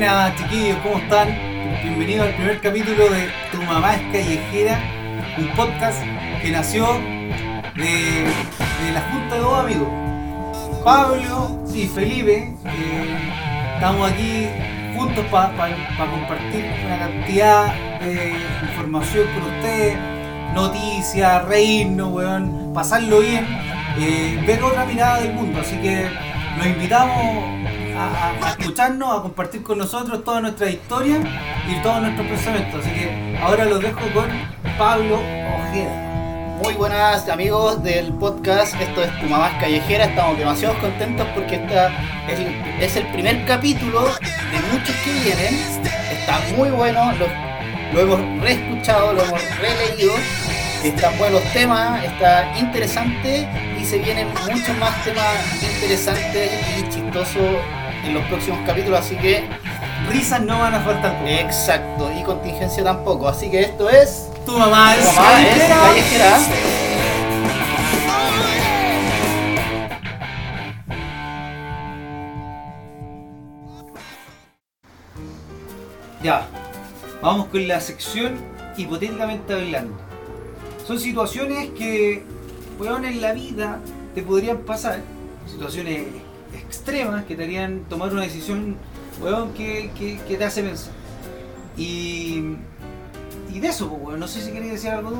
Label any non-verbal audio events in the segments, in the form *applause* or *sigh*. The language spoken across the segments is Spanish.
Buenas chiquillos, ¿cómo están? Bienvenidos al primer capítulo de Tu mamá es callejera, un podcast que nació de, la junta de dos amigos, Pablo y Felipe. estamos aquí juntos para compartir una cantidad de información con ustedes, noticias, reírnos, weón, pasarlo bien, eh, ver otra mirada del mundo. Así que los invitamos a, escucharnos, a compartir con nosotros toda nuestra historia y todos nuestros pensamientos. Así que ahora los dejo con Pablo Ojeda. Muy buenas amigos del podcast, esto es Tu Mamá es Callejera, estamos demasiado contentos porque esta es el primer capítulo de muchos que vienen, está muy bueno, lo, lo hemos reescuchado, lo hemos releído, están buenos temas, está interesante y se vienen muchos más temas interesantes y chistosos en los próximos capítulos, así que Risas no van a faltar. po. exacto, y contingencia tampoco, así que esto es... Tu mamá es Tu Mamá es callejera. Ya, vamos con la sección hipotéticamente hablando. Son situaciones que, weón, en la vida te podrían pasar, situaciones extremas que te harían tomar una decisión, weón, que, que- que te hace pensar. Y, y de eso, pues, weón, no sé si queréis decir algo tú.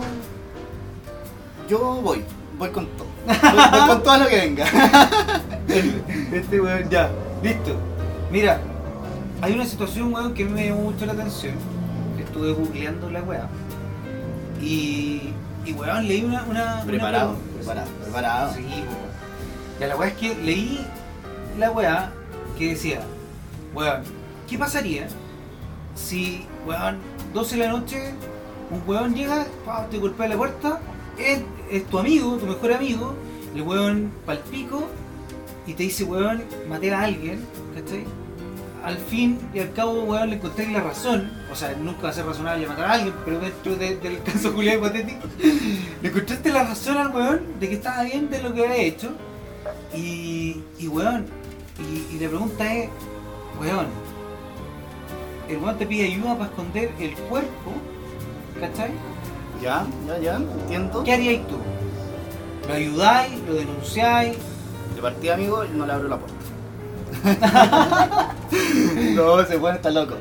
Yo voy, voy con todo. Voy, voy con todo lo que venga. *laughs* Este weón, ya, listo. Mira, hay una situación, weón, que me llamó mucho la atención. Estuve googleando la weá. Y, y weón, leí una. una una Preparado, pregunta. preparado, preparado. Sí, weón. Ya la weá es que leí la weá que decía, weón, ¿qué pasaría si, weón, 12 de la noche, un weón llega, pa, te golpea la puerta, es, tu amigo, tu mejor amigo, el weón palpico y te dice, weón, maté a alguien, ¿cachai? Al fin y al cabo, weón, le encontré la razón, o sea, nunca va a ser razonable matar a alguien, pero dentro de- del *laughs* caso Julián hipotético, le encontraste la razón al weón de que estaba bien de lo que había hecho, y, y weón, y, y la pregunta es, weón, el weón te pide ayuda para esconder el cuerpo, ¿cachai? Ya, ya, ya, entiendo. ¿Qué haríais tú? ¿Lo ayudáis? ¿Lo denunciáis? De partida, amigo, no le abro la puerta. *laughs* *laughs* no, se puede estar loco.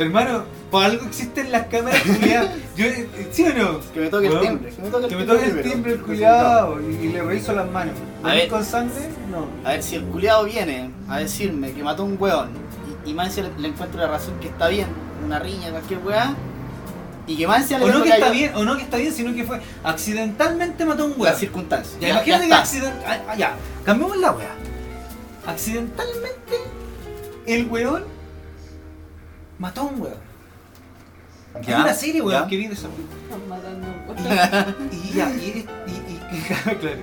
Hermano, por algo existen las cámaras culiadas. *laughs* Yo, ¿Sí o no? Que me toque el timbre. Que me toque el Que me timbre. toque el primero. timbre el culiado y, y le reviso las manos. A ¿Venís ver. con sangre? No. A ver, si el culiado viene a decirme que mató un weón y, y más le, le encuentro la razón que está bien, una riña, cualquier weá, y que más O no que está bien, o no que está bien, sino que fue accidentalmente mató a un weón. circunstancias. Ya, imagínate que está. accident... ah, ah, ya, cambiamos la weá. Accidentalmente, el weón mató a un weón. Hay una serie, weón, que vi de esa Están matando un *laughs* Y ya, y, y, y- *laughs* claro.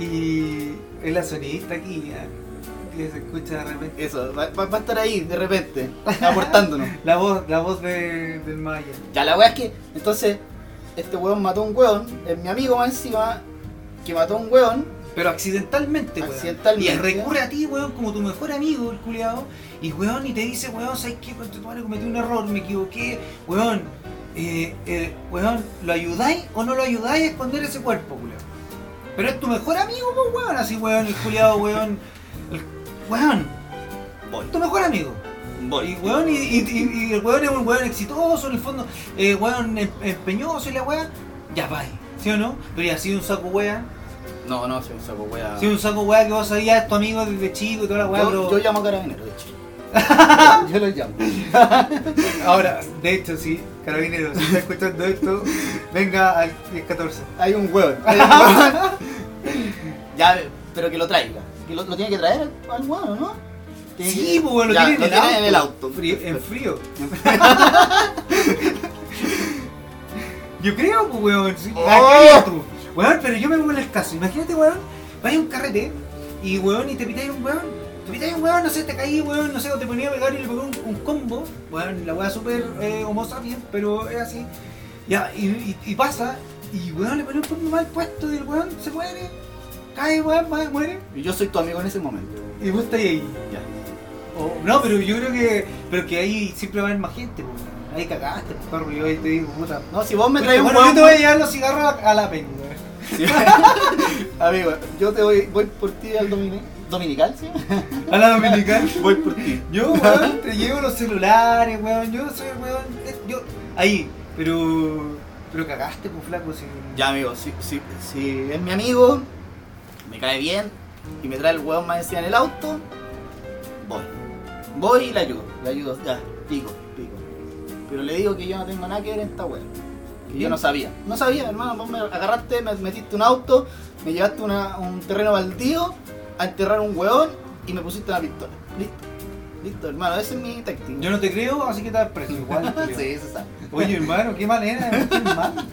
Y es la sonidista aquí, ya, que se escucha de repente. Eso, va, va- va a estar ahí de repente, aportándonos. *laughs* La voz, la voz de, del Maya. Ya, la weá es que, entonces, este weón mató a un weón, es mi amigo más encima, que mató a un weón, Pero accidentalmente, weón. Accidentalmente. Y recurre a ti, weón, como tu mejor amigo, el culiado. Y weón, y te dice, weón, ¿sabes qué? Con tu madre cometí un error, me equivoqué. Weón, eh, eh, weón, ¿lo ayudáis o no lo ayudáis a esconder ese cuerpo, culiado? Pero es tu mejor amigo, pues, weón, así, weón, el culiado, weón. el- weón, tu mejor amigo. voy. Y, weón, y, y- y- y el weón es un weón exitoso, en el fondo, eh, weón em- empeñoso y la weá, ya va, ¿sí o no? Pero ya ha sido un saco weá, No, no, soy un saco weá. sido un saco weá que vos sabías, tu amigo desde chico y toda la weá, yo, pero... yo llamo a carabineros, de hecho. *laughs* yo los llamo. *laughs* Ahora, de hecho, sí, carabineros, si está escuchando esto, venga al 1014. Hay un weón. *laughs* ya, pero que lo traiga. Que lo, lo tiene que traer al, weón, ¿no? Tiene Sí, que- pues bueno, lo Ya, tiene en el tiene auto. en el auto. Frío- en frío. yo creo, pues, weón. sí. Oh. Acá hay otro. Weón, pero yo me pongo en el caso. Imagínate, weón, vaya a un carrete y, weón, y te pitáis un weón. Te un weón, no sé, te caí, weón, no sé, o te ponía a pegar y le pegó un, un combo. Weón, la weá súper eh, homo sapiens, pero es así. Ya, y, y- y pasa, y weón, le pone un combo mal puesto y el weón se muere. Cae, weón, muere. Y yo soy tu amigo en ese momento. Y vos estás ahí. Ya. no, pero yo creo que. Pero que ahí siempre va a haber más gente, pues, weón. Ahí cagaste, pues, perro. Yo ahí te digo, puta. No, si vos me traes un bueno, yo te voy a llevar los cigarros a la, a la peña, weón. Sí. *laughs* *laughs* Amigo, yo te voy, voy por ti al domini- dominical, ¿sí? A la dominical. *laughs* Voy por ti. Yo, weón, te llevo los celulares, weón. Yo soy, weón. Yo, ahí, pero. Pero cagaste, pues, flaco. Si... Ya, amigo, si, si, si es mi amigo, me cae bien y me trae el hueón más encima en el auto, voy. Voy y le ayudo, le ayudo, ya, pico, pico. Pero le digo que yo no tengo nada que ver en esta weá. Que yo no sabía. No sabía, hermano, vos me agarraste, me metiste un auto, me llevaste una- un terreno baldío a enterrar un hueón y me pusiste una pistola. Listo. Listo, hermano, ese es mi táctica. Yo no te creo, así que te das preso igual. *laughs* sí, se sabe. Oye, hermano, qué manera mal.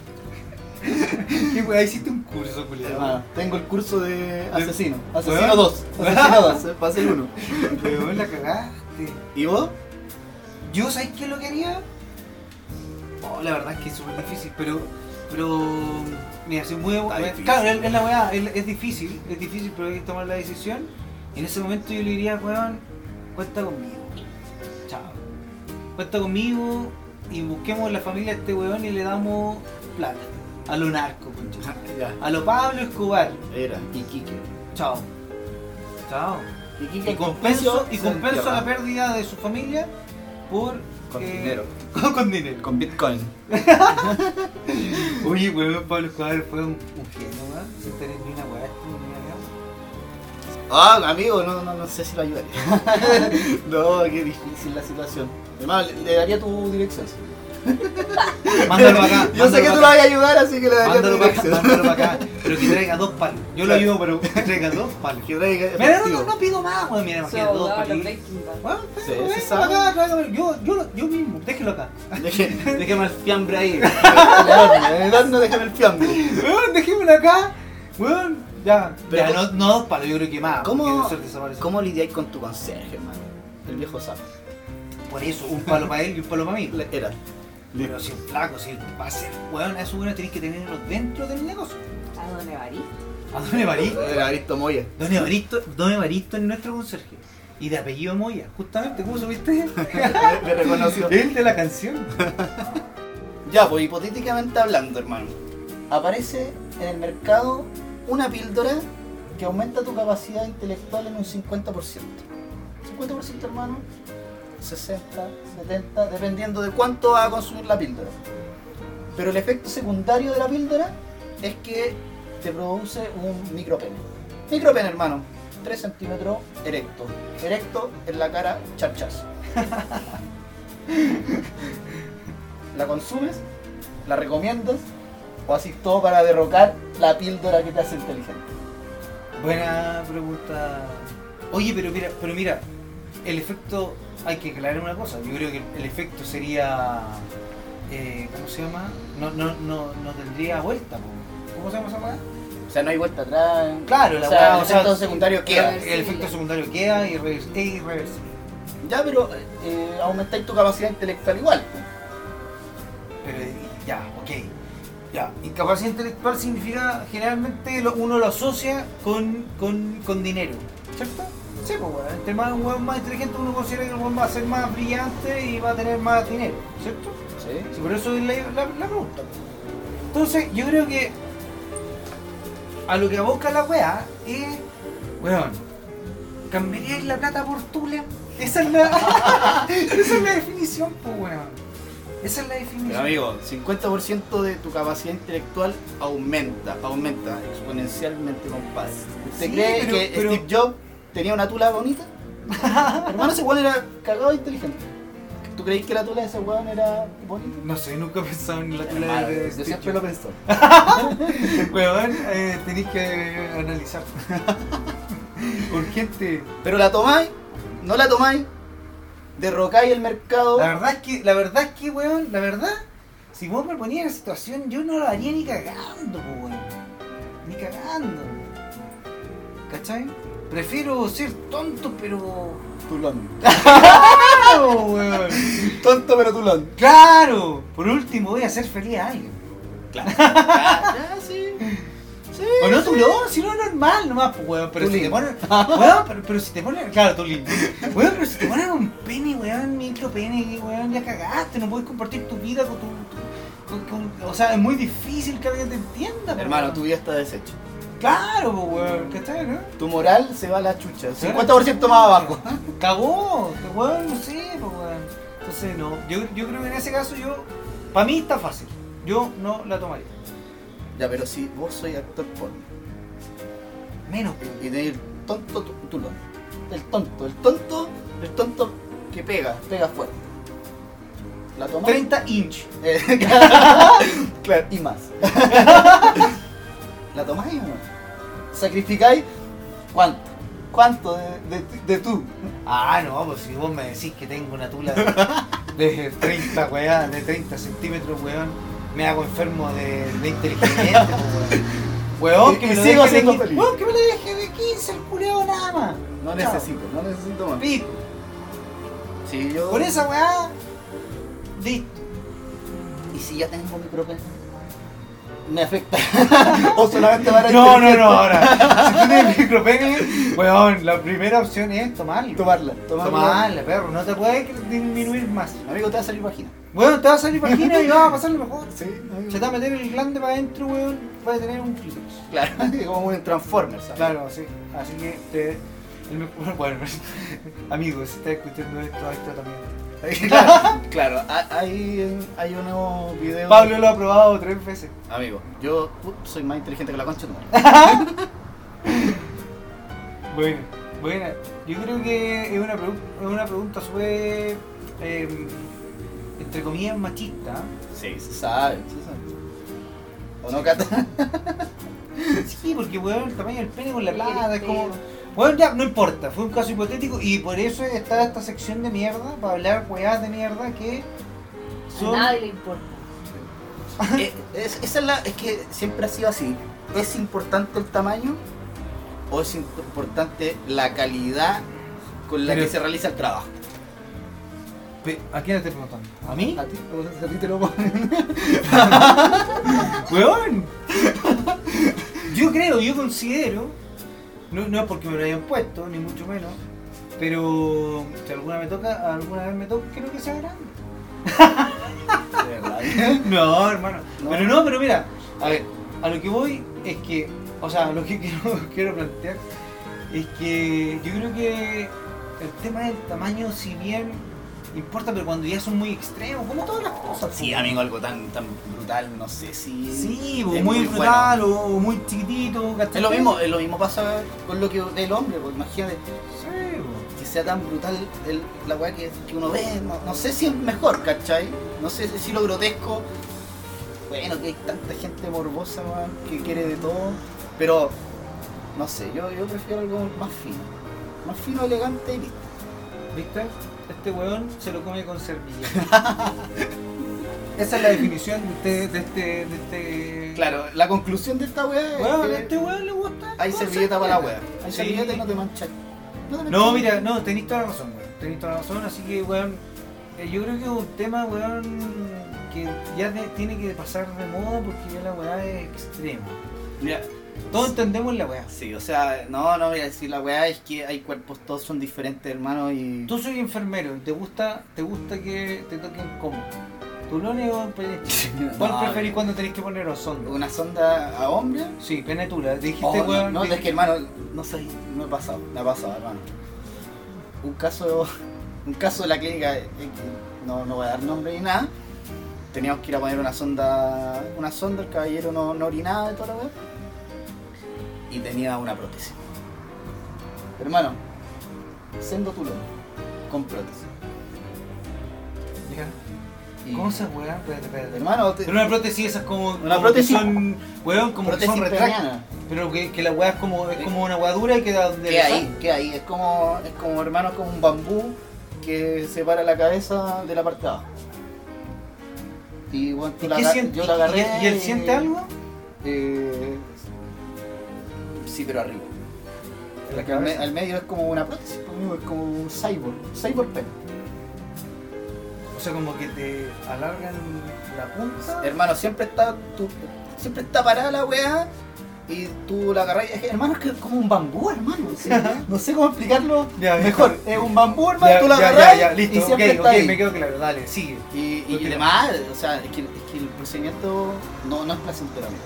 ¿Qué weá? Hiciste un curso, culiado. Hermano, tengo el curso de asesino. Asesino 2. Asesino 2, para ser uno. Weón, la cagaste. ¿Y vos? Yo, ¿sabes qué lo quería? Oh, la verdad es que es súper difícil, pero. Pero. Mira, soy muy. Claro, es, la weá, es, es difícil, es difícil, pero hay que tomar la decisión. Y en ese momento yo le diría, weón, cuenta conmigo. Chao. Cuenta conmigo y busquemos la familia de este weón y le damos plata. A lo narco, concha. Ya. A lo Pablo Escobar. Era, Iquique. Chao. Chao. Iquique Y compenso, y compenso la pérdida de su familia por. Con eh, dinero. Con, *laughs* con dinero. Con Bitcoin. *laughs* Oye, weón, Pablo Escobar fue un, un genio, weón. Si tenés ni una weá, esto no me Ah, amigo, no, no, no sé si lo ayudaría. *laughs* no, qué difícil la situación. Hermano, le, le daría tu dirección. Mándalo para acá. Yo sé que tú lo vas a ayudar, así que le daría Mándalo para acá, dirección. mándalo para acá. Pero que traiga dos palos. Yo lo ayudo, pero que traiga dos palos. Que traiga Mira, no, no, no pido más, weón. Mira, imagínate dos palos. Sí, se sabe. acá. Yo, yo, mismo, déjelo acá. Déjeme el fiambre ahí. En el horno, en el horno déjeme el fiambre. Weón, déjemelo acá. Weón, ya. Pero ya, no, no dos palos, yo creo que más. ¿Cómo-. ¿Cómo lidiáis con tu conserje, hermano? El viejo sapo. Por eso, un palo para él y un palo para mí. Era. Pero si es flaco, si va a ser, weón, a eso bueno tenés que tenerlo dentro del negocio. ¿A dónde Evaristo? A Don Evaristo. Era Aristo Moya. Don Evaristo, Don Evaristo es nuestro conserje. Y de apellido Moya, justamente, ¿cómo supiste? Me, *laughs* me reconoció. Él de la canción. *laughs* Ya, pues hipotéticamente hablando, hermano. Aparece en el mercado una píldora que aumenta tu capacidad intelectual en un 50%. 50%, hermano. 60, 70, dependiendo de cuánto va a consumir la píldora. Pero el efecto secundario de la píldora es que te produce un micropene. Micropene, hermano. 3 centímetros erecto. Erecto en la cara, charchazo. *laughs* ¿La consumes? ¿La recomiendas? ¿O así todo para derrocar la píldora que te hace inteligente? Buena pregunta. Oye, pero mira, pero mira, el efecto, hay que aclarar una cosa. Yo creo que el efecto sería, eh, ¿cómo se llama? No, no, no, no tendría vuelta. ¿Cómo se llama esa weá? O sea, no hay vuelta atrás. Claro, la o sea, weá, el o sea, efecto secundario queda. El, el efecto secundario queda y es irreversible. Ya, pero eh, aumentáis tu capacidad intelectual igual. Pero ya, ok. Ya. Incapacidad intelectual significa generalmente lo- uno lo asocia con, con, con dinero. ¿Cierto? Sí, pues weón. Entre más un weón más inteligente uno considera que el weón va a ser más brillante y va a tener más dinero, ¿cierto? Sí. Sí, por eso es la, la- la pregunta. Entonces, yo creo que a lo que aboca la weá es, weón, ¿cambiaríais la plata por tula? Esa es la, *laughs* esa es la definición, pues weón. Esa es la definición. Pero amigo, 50% de tu capacidad intelectual aumenta, aumenta exponencialmente, compadre. ¿Usted Sí, cree pero- que pero- Steve Jobs tenía una tula bonita? *laughs* Hermano, ese weón era cagado de inteligente. ¿Tú crees que la tula de ese weón era bonita? No sé, nunca he pensado en la tula Hermano, de yo Steve siempre lo pensó. *laughs* Weón, eh, tenéis que analizar. *laughs* Urgente. Pero la tomáis, no la tomáis, derrocáis el mercado. La verdad es que, la verdad es que, weón, la verdad, si vos me ponías en esa situación, yo no lo haría ni cagando, po, weón. Ni cagando. ¿Cachai? Prefiero ser tonto, pero. Tulón. *laughs* ¡Claro, weón! Tonto pero tulón. ¡Claro! Por último, voy a hacer feliz a alguien. Claro. *laughs* ya, ya, sí. O no tulón, si no es normal nomás, pues, weón. Pero si Tulín. te ponen. *laughs* Weón, pero, pero si te ponen. Claro, tulín. Weón, pero si te ponen un pene, weón, micro pene, weón, ya cagaste, no puedes compartir tu vida con tu. con- con- o sea, es muy difícil que alguien te entienda, pues, Hermano, weón. tu vida está deshecho. Claro, weón, ¿cachai, no? Tu moral se va a la chucha. Se va a la 50% más abajo. *laughs* Cagó, que weón, no sé, pues, weón. Entonces, no. Yo, yo creo que en ese caso, yo. Para mí está fácil. Yo no la tomaría. Ya, pero si vos sois actor porno Menos. y tenés el tonto tulón. El tonto, el tonto, el tonto que pega, pega fuerte. ¿La tomás? 30 inch. *laughs* Claro, y más. *laughs* ¿La tomáis o no? ¿Sacrificáis cuánto? ¿Cuánto de, de, de tú? Ah, no, pues si vos me decís que tengo una tula de 30, weón, de 30 centímetros, weón, me hago enfermo de, de inteligencia, pues, weón. Weón, que me lo sigo de feliz. Weón, que me lo deje de 15 el culeo nada más. No Chao. necesito, no necesito más. Si yo... Por esa weá, listo. ¿Y si ya tengo micropene? ¿Me afecta? *laughs* ¿O solamente para No, no, no, ahora. Si tú tienes *laughs* micropene, weón, la primera opción es. Tomarla, tomarla. Tomarla, perro, no te puedes disminuir más. Amigo, te va a salir vagina. Weón, te vas a salir vagina y vas a pasarlo mejor. Sí, amigo. Se te va a meter el glande para adentro, weón, vas a tener un clítoris. Claro, *laughs* como un Transformers. ¿sabes? Claro, sí. Así que te. el bueno, amigos, si estás escuchando esto, esto también. *laughs* claro, *laughs* claro, ha- hay, hay unos videos. Pablo lo ha probado tres veces. Amigo, yo uh, soy más inteligente que la concha madre. *laughs* Bueno, bueno, yo creo que es una, es una pregunta súper, eh, entre comillas, machista. Sí, se sabe, se sabe. ¿O no, Cata? Sí, porque, weón, el tamaño del pene con la plata es como... Bueno, ya, no importa, fue un caso hipotético y por eso está esta sección de mierda, para hablar weas de mierda que A nadie le importa. *laughs* Eh, es, esa es, la, es que siempre ha sido así. ¿Es importante el tamaño o es importante la calidad con la Pero- que se realiza el trabajo? ¿A quién le estoy preguntando? ¿A mí? ¿A ti, a ti te lo ponen? *laughs* ¡Weón! Yo creo, yo considero, no, no es porque me lo hayan puesto, ni mucho menos, pero si alguna me toca, alguna vez me toca, creo que sea grande. De. *laughs* No, hermano. No. Pero no, pero mira, a ver, a lo que voy es que, o sea, lo que *laughs* quiero, quiero plantear es que yo creo que el tema del tamaño, si bien importa, pero cuando ya son muy extremos, como todas las cosas. Sí, pues. amigo, algo tan, tan brutal, no sé si. Sí, o es muy, muy brutal o muy chiquitito, ¿cachai? Es lo mismo, es lo mismo pasa con lo que del hombre, porque imagínate Sí, po. que sea tan brutal el- la weá que, que uno ve, no, no sé si es mejor, ¿cachai? No sé si lo grotesco. Bueno, que hay tanta gente morbosa, weón, que quiere de todo, pero no sé, yo, yo prefiero algo más fino. Más fino, elegante y listo. ¿Viste? Este weón se lo come con servilleta. *laughs* Esa es la definición de este. De este, de este... Claro, la conclusión de esta weá es Weón, a que este weón le gusta. hay servilleta para la weá. Hay Sí. servilleta y no te manchas. No, te No, manchas. mira, no, tenéis toda la razón, weón. Tenéis toda la razón, así que, weón, eh, yo creo que es un tema, weón, que ya de- tiene que pasar de moda porque ya la weá es extrema. Mira, Todos entendemos la weá. Sí, o sea, no, no, mira, si la weá es que hay cuerpos, todos son diferentes, hermano, y... Tú soy enfermero te gusta, te gusta que te toquen cómo. ¿Tulones o? *laughs* ¿Cuál No, preferís cuando tenés que poner sonda? ¿Una sonda a hombre? Sí, penetula. Te dijiste, Oh, no, weón. no, es que hermano, no sé, me ha pasado, me ha pasado, hermano. Un caso, un caso de la clínica, eh, no, no voy a dar nombre ni nada, teníamos que ir a poner una sonda, una sonda, el caballero no, no orinaba de toda la weá, y tenía una prótesis. Hermano, siendo tulón, con prótesis. Y- ¿Cómo se weá? Espérate, espérate. Hermano, te- Pero una prótesis esas como. Una como prótesis- Que son, weón, como que prótesis son retractables. peniana. Pero que, que la weá es como, es como una weá dura y queda donde. ¿Qué ahí? ¿Qué ahí? Es como, es como hermano, como un bambú que separa la cabeza de la parte de abajo. Y bueno, ¿Y la qué aga- siente? yo la agarré. ¿Y, y él siente algo? Eh, sí, pero arriba. La al, me- cabeza. al medio es como una prótesis, pues, es como un cyborg, cyborg pen. O sea, como que te alargan la punta. Hermano, siempre está tu- siempre está parada la weá y tú la agarras. Es que, hermano, es que es como un bambú, hermano. sí. *laughs* No sé cómo explicarlo Ya, ya. mejor. Es un bambú, hermano, Ya, tú lo ya, agarras y siempre está ahí. me quedo claro, dale, sigue. Y, y Ok. además, o sea, es que, es que el procedimiento no, no es placentero, amigo.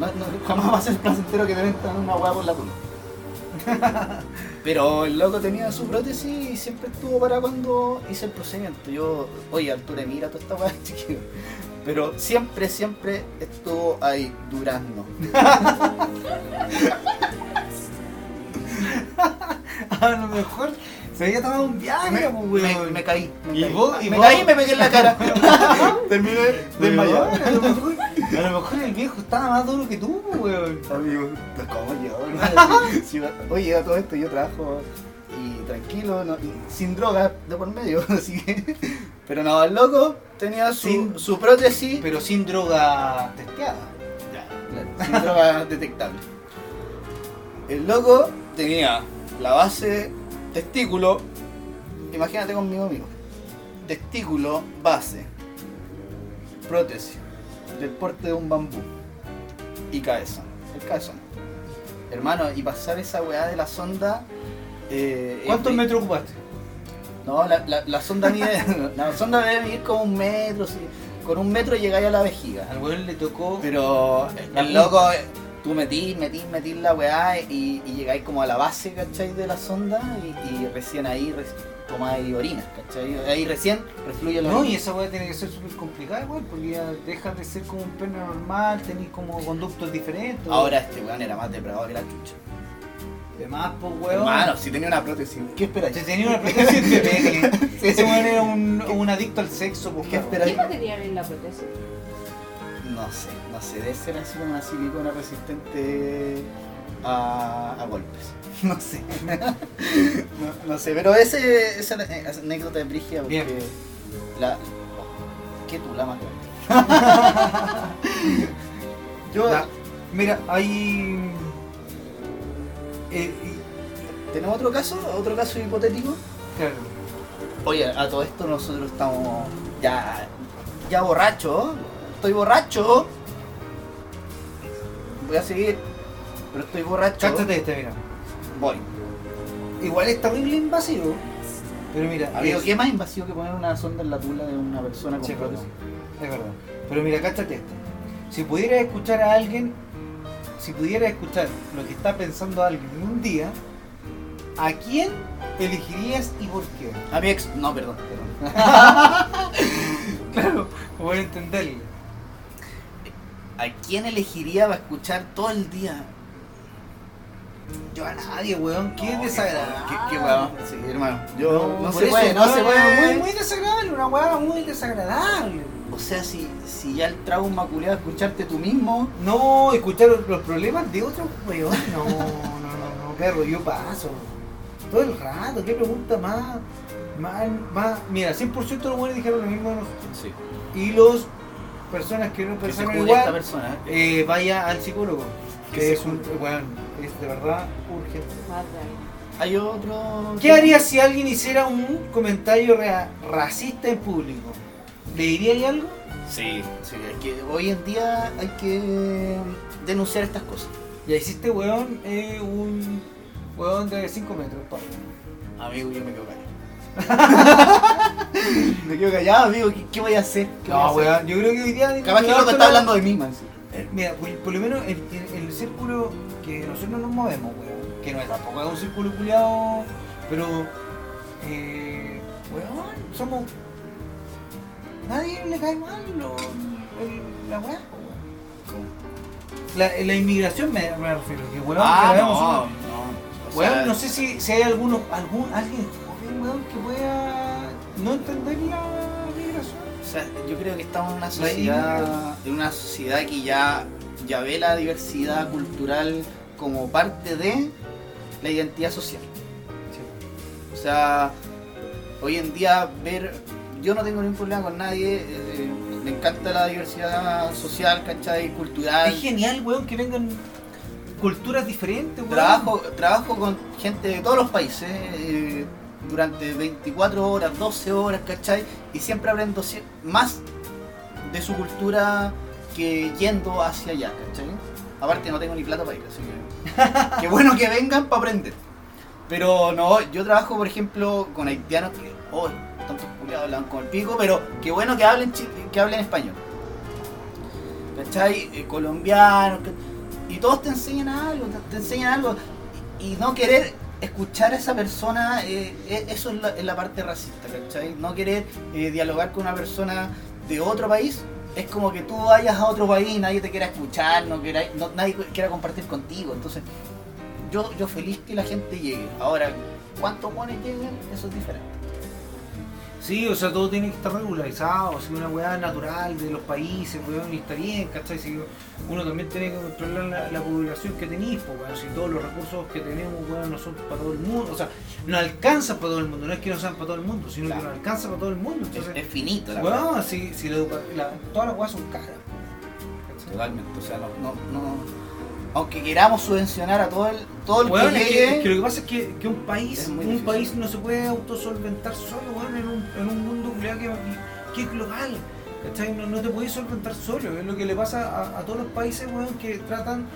No, no, jamás va a ser placentero que te metan una hueá por la tula. *laughs* Pero el loco tenía su prótesis y siempre estuvo para cuando hice el procedimiento. Yo, oye, Arturo, mira toda esta hueá, *laughs* chiquillo. Pero siempre, siempre estuvo ahí, durando. *laughs* A lo mejor se había tomado un viaje, Me, pues, me- weón. me caí. Me ¿Y caí, vos- y me, vos? caí y me pegué en la cara. Terminé desmayado. A lo, mejor, el viejo estaba más duro que tú, weón. Amigo, ¿cómo yo? hermano? *laughs* Si- oye, a todo esto yo trabajo y tranquilo, no- y sin drogas de por medio, *laughs* así que. Pero no, el loco tenía su, Sin- su prótesis Pero sin droga testeada. sin droga *laughs* detectable. El loco tenía la base testículo, imagínate conmigo, amigo. Testículo, base, prótesis, del porte de un bambú y cabezón. El cabezón. Hermano, y pasar esa weá de la sonda. eh, ¿Cuántos metros ocupaste? No, la, la, la sonda mide. *laughs* La sonda debe medir como un metro, sí. Con un metro llegáis a la vejiga. Al weón le tocó. Pero el loco, tú metís, metís, metís la weá y, y llegáis como a la base, ¿cachai? De la sonda y, y recién ahí re- tomáis orinas, ¿cachai? Ahí recién refluye la No, y orina. esa weá tiene que ser súper complicada, weón, porque ya dejas de ser como un pene normal, tenés como conductos diferentes. Ahora este weón era más depravado que la chucha. Además, pues weón. Hermano, si tenía una prótesis, ¿qué esperáis? Si tenía una prótesis *laughs* de pene. Ese weón era un, un adicto al sexo, pues ¿Qué cabrón. espera? ¿Qué material es la prótesis? No sé, no sé, debe ser así como una silicona resistente a, a golpes. *laughs* No sé. no, no sé, pero ese, esa anécdota de Brigia porque Bien. la. ¿Qué tú, la más? *laughs* Yo. Mira, hay. Eh, ¿Tenemos otro caso? ¿Otro caso hipotético? claro. Oye, a todo esto nosotros estamos ya. ya borrachos. Estoy borracho. Voy a seguir. Pero estoy borracho. Cáchate este, mira. Voy. Igual es terrible invasivo. Pero mira, Amigo, es- ¿qué más invasivo que poner una sonda en la tula de una persona con Sí, es verdad. prótesis? Es verdad. Pero mira, cáchate esto. Si pudieras escuchar a alguien, si pudieras escuchar lo que está pensando alguien en un día, ¿a quién elegirías y por qué? A mi ex. No, perdón, perdón. *laughs* Claro, voy a entenderlo. ¿A quién elegiría para escuchar todo el día? Yo a nadie, weón. Qué No, desagradable. ¿Qué, qué weón? Sí, hermano. Yo no, por se eso, puede, no se puede. Muy, muy desagradable, una weá muy desagradable. O sea, si, si ya el trauma culiado escucharte tú mismo. No, escuchar los problemas de otros weón. No, no, no, no, perro, yo paso. Todo el rato, qué pregunta más. Más, más. Mira, 100% los buenos dijeron lo mismo de nosotros. Sí. Y los personas que no pensaron igual, persona. ¿eh? eh, vaya al psicólogo. Que es un. Weón, es de verdad urgente. Hay otro. ¿Qué harías si alguien hiciera un comentario racista en público? ¿Le dirías algo? Sí, sí. Que hoy en día hay que denunciar estas cosas. Ya hiciste, weón, eh, un weón de 5 metros. pa. Amigo, yo me quedo callado. *laughs* me quedo callado, amigo. ¿Qué, qué voy a hacer? ¿Qué voy a No, hacer? weón, yo creo que hoy día. Capaz que el loco está hablando de mí, man. sí. Eh, Mira, por, lo menos en, en- en el círculo que nosotros nos movemos, weón, que no es tampoco es un círculo culiado, pero, eh, weón, somos. Nadie le cae mal lo, el- la weá. La, la inmigración me, me refiero, que weón, Ah, que no, vemos no. somos- O Weón, sea, no sé si, si hay alguno, algún, alguien joven, weón, que pueda no entender la sea, yo creo que estamos en una sociedad, en una sociedad que ya, ya ve la diversidad cultural como parte de la identidad social. O sea, hoy en día ver, yo no tengo ningún problema con nadie, eh, me encanta la diversidad social, ¿cachai? Cultural. Es genial, weón, que vengan culturas diferentes, weón. Trabajo, trabajo con gente de todos los países eh, durante 24 horas, 12 horas, ¿cachai? Y siempre aprendo más de su cultura que yendo hacia allá, ¿cachai? Aparte no tengo ni plata para ir, así que... *laughs* Qué bueno que vengan para aprender. Pero no, yo trabajo, por ejemplo, con haitianos que... Oh, tantos culiados hablan con el pico, pero qué bueno que hablen, que hablen español. ¿Cachai? Eh, colombianos. que- Y todos te enseñan algo, te, enseñan algo. Y no querer escuchar a esa persona, eh, eh, eso es la, es la parte racista, ¿cachai? No querer eh, dialogar con una persona de otro país. Es como que tú vayas a otro país y nadie te quiera escuchar, no quiera, no- nadie quiera compartir contigo. Entonces, yo, yo feliz que la gente llegue. Ahora, ¿cuántos buenos lleguen? Eso es diferente. Sí, o sea, todo tiene que estar regularizado, si una weá natural de los países, weón, y está bien, ¿cachai? Si uno también tiene que controlar la, la población que tenéis, pues, weón, si todos los recursos que tenemos, weón, no son para todo el mundo, o sea, no alcanza para todo el mundo, no es que no sean para todo el mundo, sino Claro. que no alcanza para todo el mundo, Es, entonces, es finito la verdad. weón, si, si la educa- la- todas las weas son caras, ¿cachai? Totalmente, o sea, no, no, no- aunque queramos subvencionar a todo el, todo el Weón, que es, que, llegue, es que lo que pasa es que, que un país, Es un país no se puede autosolventar solo, weón, en en un mundo que, que es global. ¿Cachai? No, no te puedes solventar solo. Es lo que le pasa a, a todos los países, weón, que tratan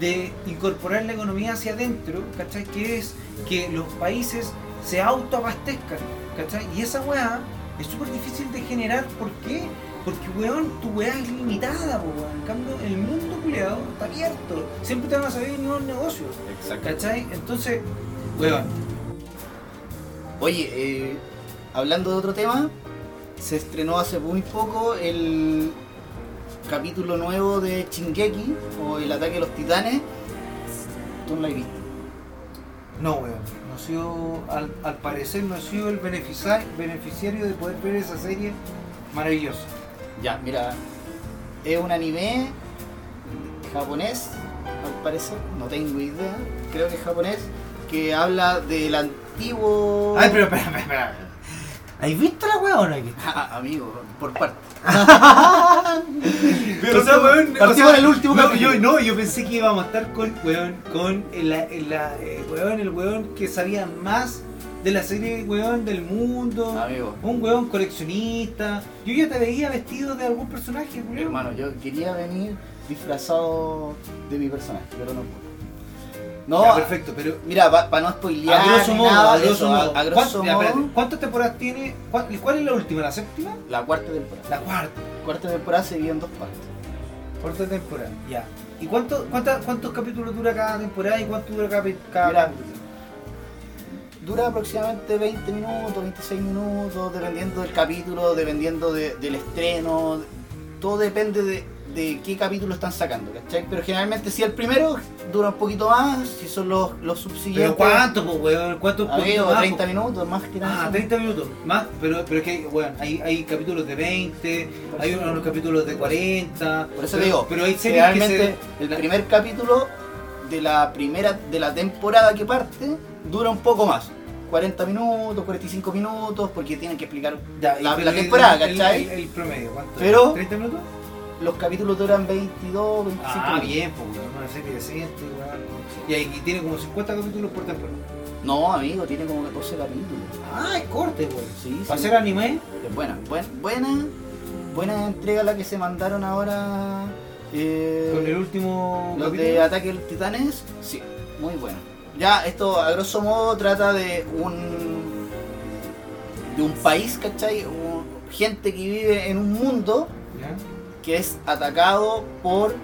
de incorporar la economía hacia adentro, ¿cachai? Que es que los países se autoabastezcan, ¿cachai? Y esa weá es súper difícil de generar. ¿Por qué? Porque, weón, tu weá es limitada, weón. En cambio, el mundo culiado está abierto. Siempre te van a salir nuevos negocios. Exacto. ¿Cachai? Entonces, weón, Oye, eh, hablando de otro tema, se estrenó hace muy poco el capítulo nuevo de Shingeki o el ataque de los titanes. Tú no lo has visto. no, weón. No ha sido, al, al parecer, no ha sido el beneficia- beneficiario de poder ver esa serie maravillosa. Ya, mira, es un anime japonés, al parecer, no tengo idea, creo que es japonés, que habla del antiguo... Ay, pero espera, espera, espera. ¿Has visto la weón o no? *laughs* Ah, amigo, por parte. *laughs* Pero, o sea, weón, Partimos o sea, el último no, yo, no, yo pensé que íbamos a estar con, weón, con el, el- la- eh, weón, el weón que sabía más de la serie, weón, del mundo. Amigo, Un weón coleccionista. Yo ya te veía vestido de algún personaje, weón. hermano, yo quería venir disfrazado de mi personaje, pero no pude. No, Ya, perfecto, pero mira, para no spoilear, a grosso modo, nada a grosso modo. a, a grosso ¿Cuán- ya, modo, espérate, ¿Cuántas temporadas tiene? ¿Cuál, cuál es la última? ¿La séptima? la cuarta temporada. La cuarta. cuarta temporada se divide en dos partes. Cuarta temporada, ya. ¿Y cuánto, cuánta- cuántos capítulos dura cada temporada y cuánto dura cada, cada Mira, capítulo? Dura aproximadamente 20 minutos, 26 minutos, dependiendo del capítulo, dependiendo de- del estreno. Todo depende de, de qué capítulo están sacando, ¿cachai? Pero generalmente si el primero dura un poquito más, si son los, los subsiguientes... ¿Pero cuánto, pues, weón? ¿Cuánto Amigo, más, 30 po? minutos, más que nada. Ah, 30 minutos. Más, pero, pero es que, weón, hay, hay capítulos de 20, Por hay eso- unos capítulos de 40. Por eso pero, te digo, Pero hay series que Generalmente se... el primer capítulo de la primera de la temporada que parte dura un poco más. 40 minutos, 45 minutos, porque tienen que explicar Ya, la, la temporada, el, ¿cachai? El, el promedio, ¿cuánto? Pero- ¿30 minutos? Los capítulos duran 22, 25 Ah, bien, pues, weón, una serie decente, weón. Y ahí tiene como 50 capítulos por temporada. No, amigo, tiene como 14 capítulos. Ah, es corte, weón. Sí, ¿Para sí. hacer anime? Es buena, buen- buena, buena entrega la que se mandaron ahora. eh, Con el último Los capítulo. de Ataque de los Titanes, sí, muy bueno. Ya, esto a grosso modo trata de un de un país, ¿cachai? Un- gente que vive en un mundo ¿Ya? Que es atacado por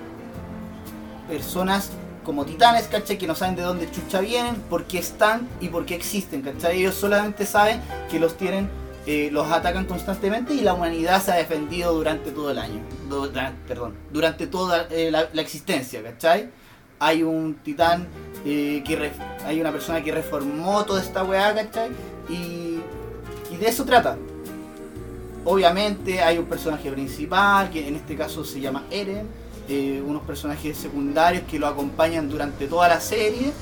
personas como titanes, ¿cachai? Que no saben de dónde chucha vienen, por qué están y por qué existen, ¿cachai? Ellos solamente saben que los tienen, eh, los atacan constantemente y la humanidad se ha defendido durante todo el año. Perdón, durante toda eh, la, existencia, ¿cachai? Hay un titán eh, que ref- hay una persona que reformó toda esta weá, ¿cachai? Y, y de eso trata. Obviamente hay un personaje principal, que en este caso se llama Eren, eh, unos personajes secundarios que lo acompañan durante toda la serie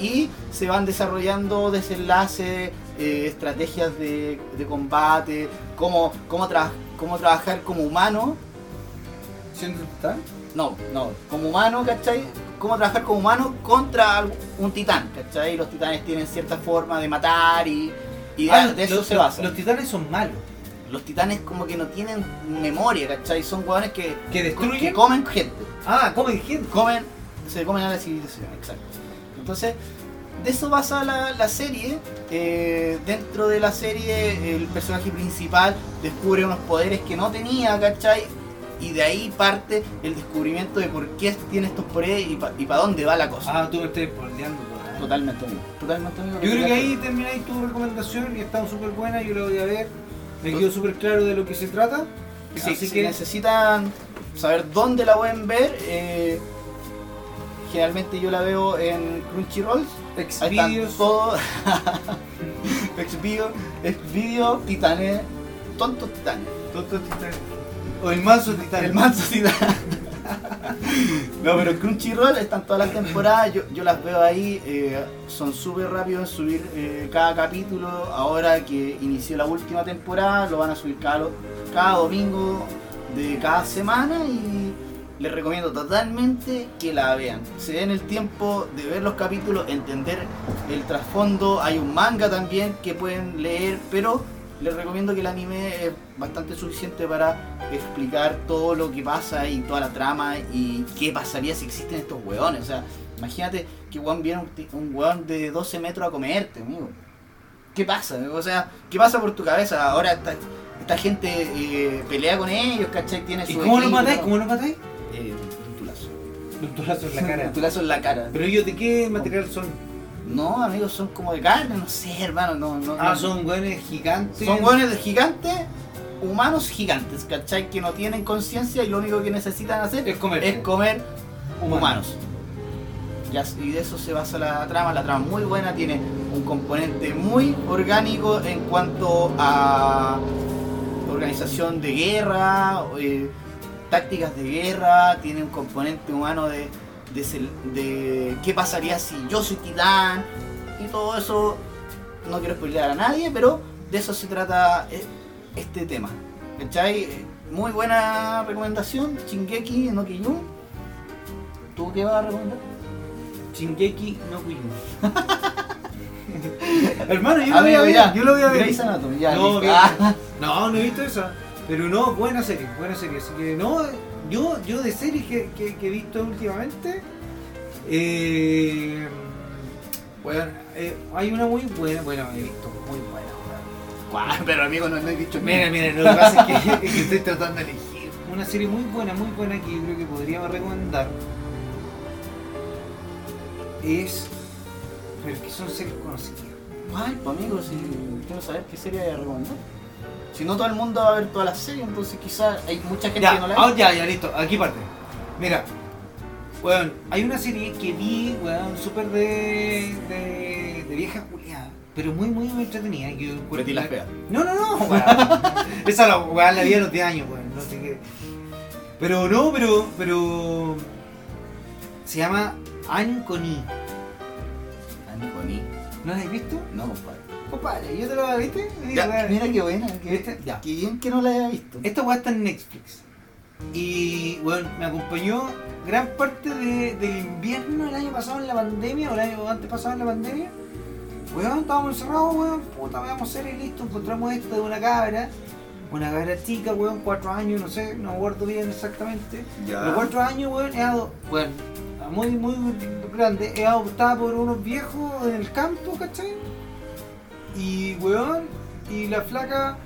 y se van desarrollando desenlaces, eh, estrategias de, de combate, cómo, cómo, tra- cómo trabajar como humano, ¿Siendo titán? no, no, como humano, ¿cachai? Cómo trabajar como humano contra un titán, ¿cachai? Los titanes tienen cierta forma de matar y, y de, Ah, de eso los, se basa. Los titanes son malos. Los titanes como que no tienen memoria, ¿cachai? Son hueones que, Que destruyen. que comen gente. Ah, comen gente. Comen, se comen a la civilización, exacto. Entonces, de eso basa la, la serie. Eh, dentro de la serie, el personaje principal descubre unos poderes que no tenía, ¿cachai? Y de ahí parte el descubrimiento de por qué tiene estos poderes y para dónde va la cosa. Ah, tú me estás spoileando, weón. Totalmente amigo. Totalmente amigo. Yo creo que ahí termináis tu recomendación y está súper buena, yo la voy a ver. Me quedó súper claro de lo que se trata. Sí, Así si que necesitan saber dónde la pueden ver, eh, generalmente yo la veo en Crunchyroll. Xvideos. todos. Xvideo, Xvideo, Titanes, tontos Titanes. Tontos Titanes. O el manso titán. El manso Titán. *laughs* *laughs* No, pero Crunchyroll están todas las temporadas, yo, yo las veo ahí, eh, son súper rápidos en subir eh, cada capítulo, ahora que inició la última temporada, lo van a subir cada, cada domingo de cada semana y les recomiendo totalmente que la vean. Se den el tiempo de ver los capítulos, entender el trasfondo, hay un manga también que pueden leer, pero les recomiendo que el anime es bastante suficiente para explicar todo lo que pasa y toda la trama y qué pasaría si existen estos hueones. O sea, imagínate que weón viene un, un hueón de 12 metros a comerte, amigo. ¿Qué pasa? O sea, ¿qué pasa por tu cabeza? Ahora esta, esta gente eh, pelea con ellos, ¿cachai? Tiene ¿Y su cómo lo matáis? ¿Cómo lo matáis? Eh, un tulazo. Un tulazo en la *laughs* cara. Un tulazo en la cara. Pero ellos de qué material son? No, amigos, son como de carne, no sé, hermano. No, no, Ah, no. son güeyes gigantes. Son de gigantes, humanos gigantes, ¿cachai? Que no tienen conciencia y lo único que necesitan hacer Es comer. es comer Humanos. y de eso se basa la trama. La trama muy buena, tiene un componente muy orgánico en cuanto a organización de guerra, eh, tácticas de guerra, tiene un componente humano de, de, de qué pasaría si yo soy titán y todo eso. No quiero spoilear a nadie, pero de eso se trata eh, este tema. ¿Cachai? Muy buena recomendación, Shingeki no Kyojin. ¿Tú qué vas a recomendar? Shingeki no Kyojin. *laughs* Hermano, yo lo voy a ver. Yo lo voy a ver. Grey's Anatomy, ya, No. *laughs* No, no he visto esa. Pero no, buena serie, buena serie. Así que no, yo, yo de series que, que- que he visto últimamente, eh, bueno, eh, hay una muy buena, bueno, he visto muy buena. Pero amigo, no, no he dicho Mira, mira, lo que pasa es que, *laughs* es que estoy tratando de elegir una serie muy buena, muy buena que yo creo que podríamos recomendar. Es, pero es que son series conocidas. ¿Cuál, pues, amigo? Si quiero saber qué serie recomendar. Si no todo el mundo va a ver todas las series, entonces quizás hay mucha gente Ya, que no la ah, ve. ya, ya, listo, aquí parte. Mira, weón, hay una serie que vi, weón, súper de, de, de vieja culiada, pero muy, muy, entretenida. Que yo Betty la Fea. No, no, no, weón. *laughs* Esa la, weón, la vi a los 10 años, weón, no sé qué. Pero no, pero, pero. Se llama Anconi. Anconi. ¿No la has visto? No, compadre. Compadre, yo te lo viste. Ya, mira qué buena, qué, ¿Viste? Ya. qué bien que no la haya visto. Esta weá está en Netflix. Y bueno, me acompañó gran parte de- del invierno del año pasado en la pandemia, o el año antes pasado en la pandemia. Weón, estábamos encerrados, weón, puta, veamos series, listo, encontramos esta de una cabra, una cabra chica, weón, cuatro años, no sé, no me acuerdo bien exactamente. Pero cuatro años, weón, es bueno, muy, muy grande, es adoptada por unos viejos en el campo, ¿cachai? Y, weón, y la flaca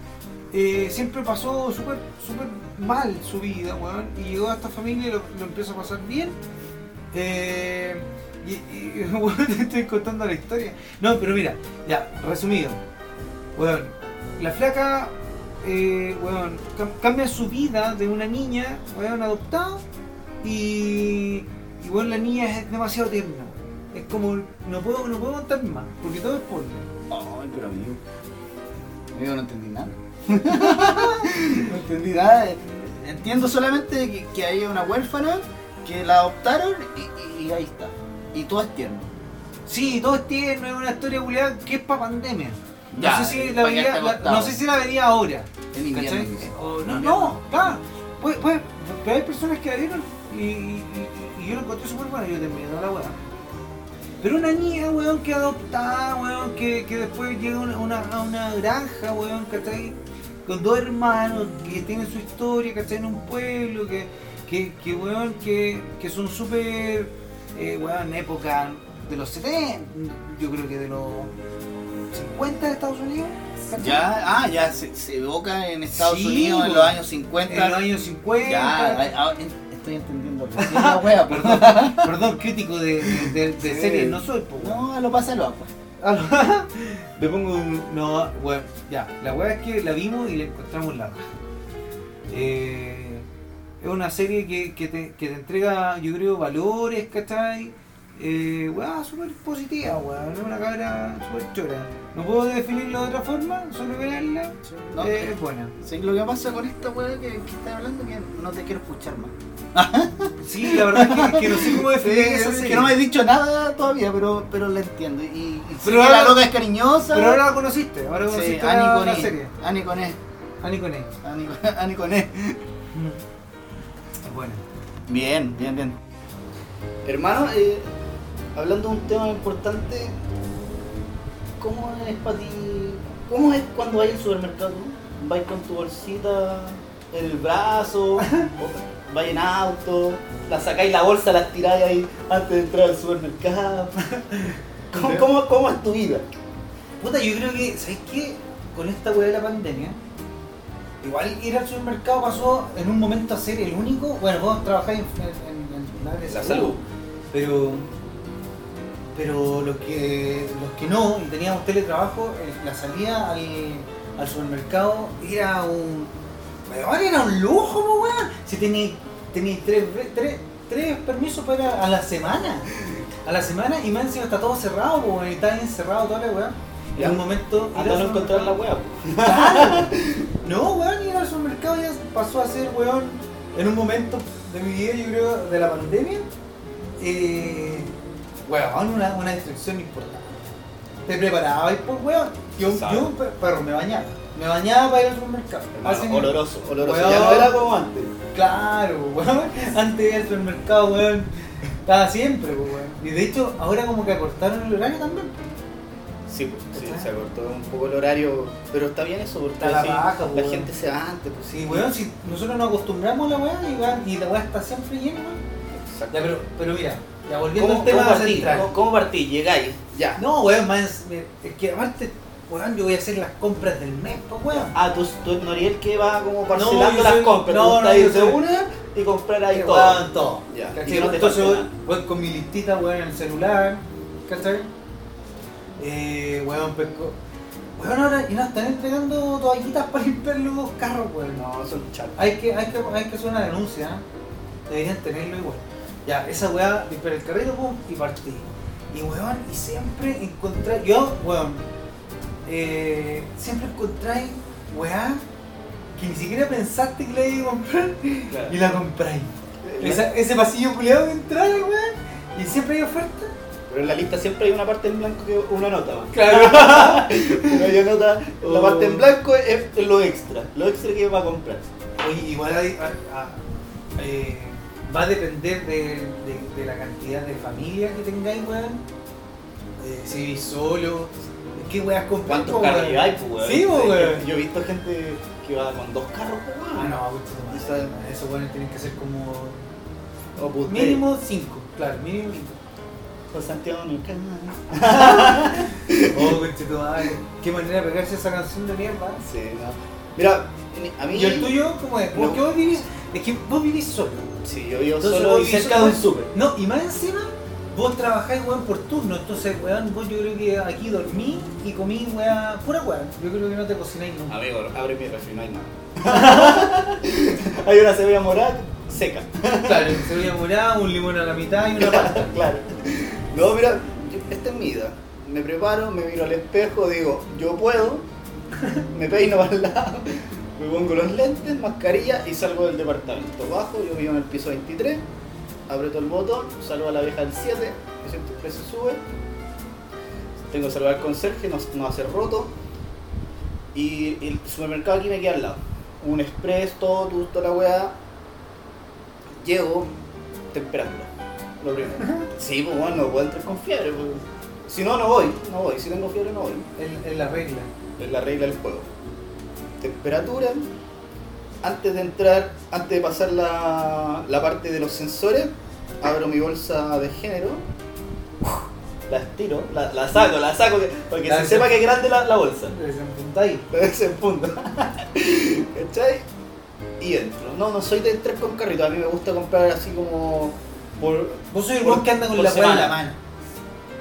eh, siempre pasó súper súper mal su vida, weón, y llegó a esta familia y lo, lo a pasar bien. Eh, y, y, *laughs* te estoy contando la historia. No, pero mira, ya, resumido. Weón, la flaca, eh, cambia su vida de una niña, weón, adoptada, y, y weón, la niña es demasiado tierna. Es como, no puedo, no puedo contar más, porque todo es por Ay, pero amigo. Amigo, no entendí nada. *laughs* no entendí nada. Entiendo solamente que, que hay una huérfana que la adoptaron y, y- y ahí está. Y todo es tierno. Sí, todo es tierno, es una historia culiada que es para pandemia. No Ya, sé si la quedarte la- acostado. no sé si la vería ahora. En invierno. ¿cachai? dice. O- En no, no. Pues, pues, pero hay personas que la vieron y, y- y- y yo lo encontré súper bueno, yo terminé la weá. Pero una niña, weón, que adoptada, weón, que, que después llega a una, una- a una granja, weón, ¿cachai? Con dos hermanos que tienen su historia, ¿cachai? En un pueblo, que, que, que weón, que, que son súper eh, weón, época de los 70, yo creo que de los 50 de Estados Unidos. ¿cachai? Ya, ah, ya se, se evoca en Estados Sí, Unidos en los años 50. En los años 50. Ya, en- estoy entendiendo. la wea, po. Perdón, perdón, crítico de, de, de Sí. series no soy, po, weón. No, lo pasa lo pues. *laughs* Le pongo un. No, bueno, ya. La weá es que la vimos y la encontramos la raja. Eh, es una serie que, que, te, que te entrega, yo creo, valores, ¿cachai? Eh, weá, súper positiva, weá. Es una cabra súper chora. No puedo definirlo de otra forma, solo verla. No, eh, es buena. Sí, lo que pasa con esta weá que, que estás hablando que no te quiero escuchar más. *laughs* Sí, la verdad es que, que no sé cómo definir que no me has dicho nada todavía, pero, pero la entiendo. Y, y sí Pero que ahora- la loca es cariñosa. Pero ahora la conociste, ahora sí, conociste la, con la E. serie. Ani con E. Ani con E. Ani con- *laughs* Ani con E. *laughs* Es buena. Bien, bien, bien. Hermano, eh, hablando de un tema importante, ¿cómo es para ti? ¿Cómo es cuando vais al supermercado? ¿Vais con tu bolsita en el brazo? *laughs* ¿Vais en auto? ¿La sacáis la bolsa, la tiráis ahí antes de entrar al supermercado? *laughs* ¿Cómo, cómo, cómo es tu vida? Puta, yo creo que, ¿sabes qué? Con esta weá de la pandemia, igual ir al supermercado pasó en un momento a ser el único. Bueno, vos trabajáis en, en, en- en La salud. Pero, pero los que, los que no y teníamos teletrabajo, el- la salida al, al supermercado era un. weón, era un lujo, po, weón. Si teníais tres, tres, tres permisos para a la semana. A la semana y más encima está todo cerrado, po, weón, está encerrado toda la weá. Ya. En un momento. Anda no encontrar la wea. Claro. *laughs* No, weón, ir al supermercado ya pasó a ser, weón, en un momento de mi vida, yo creo, de la pandemia, eh, weón, una, una distracción importante. Te preparabas, pues, weón. Yo, yo, per- perro, me bañaba. Me bañaba para ir al supermercado. Así oloroso, oloroso. Weón. Ya no era como antes. Claro, weón. *laughs* Antes de ir al supermercado, weón, estaba siempre, pues, weón. Y de hecho, ahora como que acortaron el horario también. Sí, pues, sí, se acortó un poco el horario, pero está bien eso, porque Está la weón. gente se va antes. Pues, Sí, weón, si nosotros nos acostumbramos a la weá y, y la weá está siempre llena, weón. Exacto. Ya, pero, pero mira, ya volviendo ¿Cómo, al tema cómo partí? central. ¿Cómo, cómo partí? Llegáis, ya. No, weón, más, es que aparte, weón, yo voy a hacer las compras del mes, pues, weón. Ah, tú, tú eres Noriel que va como parcelando las soy- compras. no, no, yo soy- una y comprar ahí todo. weón, todo. Ya. ¿Cachai? No Entonces voy, voy con mi listita, weón, en el celular, ¿cachai? Eh, weón, pesco. Weón, ahora y nos están entregando toallitas para limpiar los carros, weón. No, son chatos. Hay que, hay que, hay que hacer una denuncia, ¿eh? deberían tenerlo igual. Ya, esa weá, limpiar el carrito, pum, y partí. Y weón, y siempre encontré, yo, weón, eh, siempre encontráis weá que ni siquiera pensaste que la ibas a comprar Claro. y la compráis. Esa- ese pasillo culiado de entrada, weón, y siempre hay oferta. Pero en la lista siempre hay una parte en blanco que uno anota. va. Claro. Uno ya anota la Oh. parte en blanco es, lo extra. Lo extra que va a comprar. Oye, igual hay- a- a- eh, va a depender de, de- de la cantidad de familia que tengáis, weón. Eh, si vivís solo, ¿qué weas comprar? ¿Cuántos carros lleváis, pues, weón? Sí, Yo- weón. Yo he visto gente que va con dos carros, pues, Ah, weón. no, madre. Esa- Esos weones tienen que ser como. Opus Dei. Mínimo 5, claro, mínimo 5. Por Santiago Newcastle. *laughs* Oh, conche tu madre. Qué manera de pegarse esa canción de mierda. Sí, no. Mira, a mí. ¿Y el tuyo cómo es? No. Porque vos vivís. Es que vos vivís solo. Sí, yo vivo Entonces, solo vos y cerca de un súper. No, y más encima, vos trabajáis, weón, por turno. Entonces, weón, vos yo creo que aquí dormí y comí, weón, pura weón. Yo creo que no te cocináis nunca. Amigo, abre mi refri, no hay nada. *laughs* hay una cebolla morada seca. Claro, cebolla morada, un limón a la mitad y una pasta. *laughs* claro. No, mira, esta es mi vida. Me preparo, me miro al espejo, digo, yo puedo, me peino para el lado, me pongo los lentes, mascarilla y salgo del departamento. Bajo, yo vivo en el piso 23, aprieto el botón, salgo a la vieja del 7, el 103 se sube, tengo que saludar al conserje, no, no hacer roto, y el supermercado aquí me queda al lado. Un express, todo, toda la weá. Llego, temperatura. Lo primero. Sí, pues bueno, no puedo entrar con fiebre. pues. Si no, no voy. No voy. Si tengo fiebre, no voy. Es la regla. Es la regla del juego. Temperatura. Antes de entrar, antes de pasar la, la parte de los sensores, abro mi bolsa de género, la estiro, la, la saco, la saco, que- porque La se sepa que es grande la, la bolsa. ahí. La desenfundo. *laughs* ¿Cachai? Y entro. No, no soy de entrar con carrito, a mí me gusta comprar así como por... Vos soy el Por- que anda con la en la mano.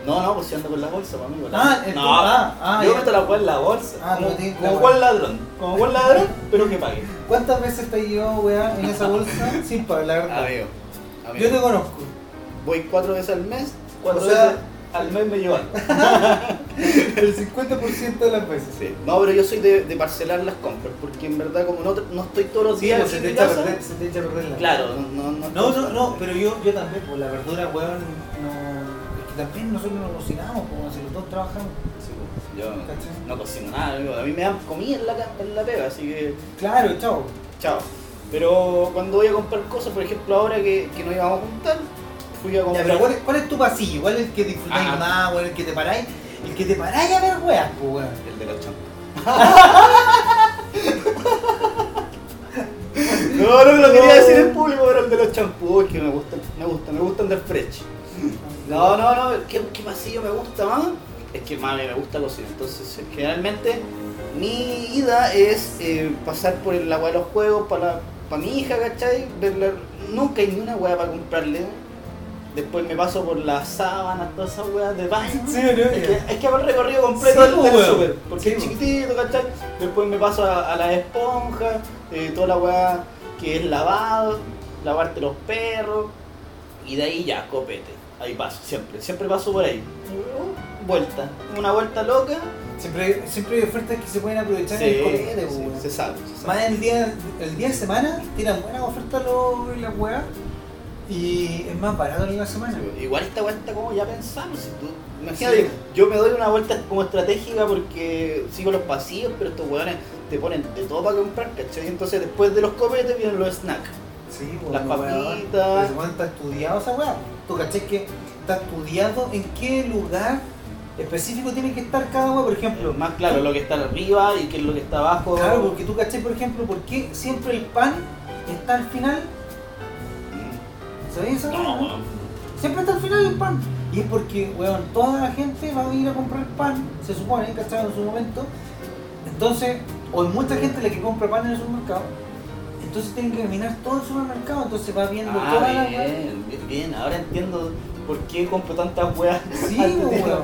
No, no, pues si ando con la bolsa, para mí. Ah, no, ah, ah, yo ya. meto la weá en la bolsa. Ah, como tienes como buen ladrón. Como buen ladrón, pero que pague. ¿Cuántas veces te llevado weá en esa bolsa *laughs* sin pagar la verdad? Amigo. amigo. Yo te conozco. Voy cuatro veces al mes, cuatro O sea- veces al mes me llevan. *laughs* El 50% de las veces. Sí. No, pero yo soy de, de parcelar las compras, porque en verdad como no, no estoy todos los días pues se en te mi echa a casa, perder, se te echa a perder la claro, no, no, No, no, no, pero yo, yo también, pues la verdura, weón, no. Es también nosotros no cocinamos, pues si los dos trabajamos. Sí, pues, yo ¿Cachai? no cocino nada, amigo. a mí me dan comida en la, en la pega, así que Claro, chao. chao. Pero cuando voy a comprar cosas, por ejemplo ahora que, que nos íbamos a juntar, fui a Ya, comprar... pero ¿cuál es, cuál es tu pasillo? ¿Cuál es el que disfrutáis Ah. más, weón? El que te paráis, el que te paráis a ver weas, pues weón. El de los champús. *laughs* no, no me lo quería decir en público, pero el de los champús, que me gusta, me gusta, me gustan del fresh. *laughs* No, no, no, ¿qué, qué pasillo me gusta más? Es que mami, me gusta cocinar, entonces generalmente mi ida es eh, pasar por el agua de los juegos para, para mi hija, ¿cachai? Verla, nunca hay ni una hueá para comprarle. Después me paso por las sábanas, todas esas weas de baño. Sí, ¿no? Es que, es que hago el recorrido completo Sí, del, weón. súper, porque Sí, es po. chiquitito, ¿cachai? Después me paso a, a las esponjas, eh, toda la weá que es lavado, lavarte los perros, y de ahí ya, copete. Ahí paso, siempre, siempre paso por ahí. Vuelta, una vuelta loca. Siempre, siempre hay ofertas que se pueden aprovechar Sí, en el sí, pues, se sabe, se Más sabe. el día, el día de semana tiran buenas ofertas las weas y es más barato en la semana. Sí, Igual esta está como ya pensando. Si tú, imagínate, yo me doy una vuelta como estratégica porque sigo los pasillos, pero estos weones te ponen de todo para comprar, ¿cachai? Entonces después de los copetes vienen los snacks. Sí, Las weón, weón. papitas. Está estudiado esa weá. Tú caché que está estudiado en qué lugar específico tiene que estar cada weá, por ejemplo. Más claro, lo que está arriba y qué es lo que está abajo. Claro, porque tú caché, por ejemplo, por qué siempre el pan está al final. Mm. ¿Sabías esa weá, No, no? weón. Siempre está al final el pan. Y es porque, weón, toda la gente va a ir a comprar pan, se supone, ¿cachai? En su momento. Entonces, o hay mucha gente la que compra pan en el supermercado. Entonces tienen que caminar todo el supermercado, entonces va viendo Ah, toda la weá. bien, bien, bien. Ahora entiendo por qué compro tantas weas. Sí, weón.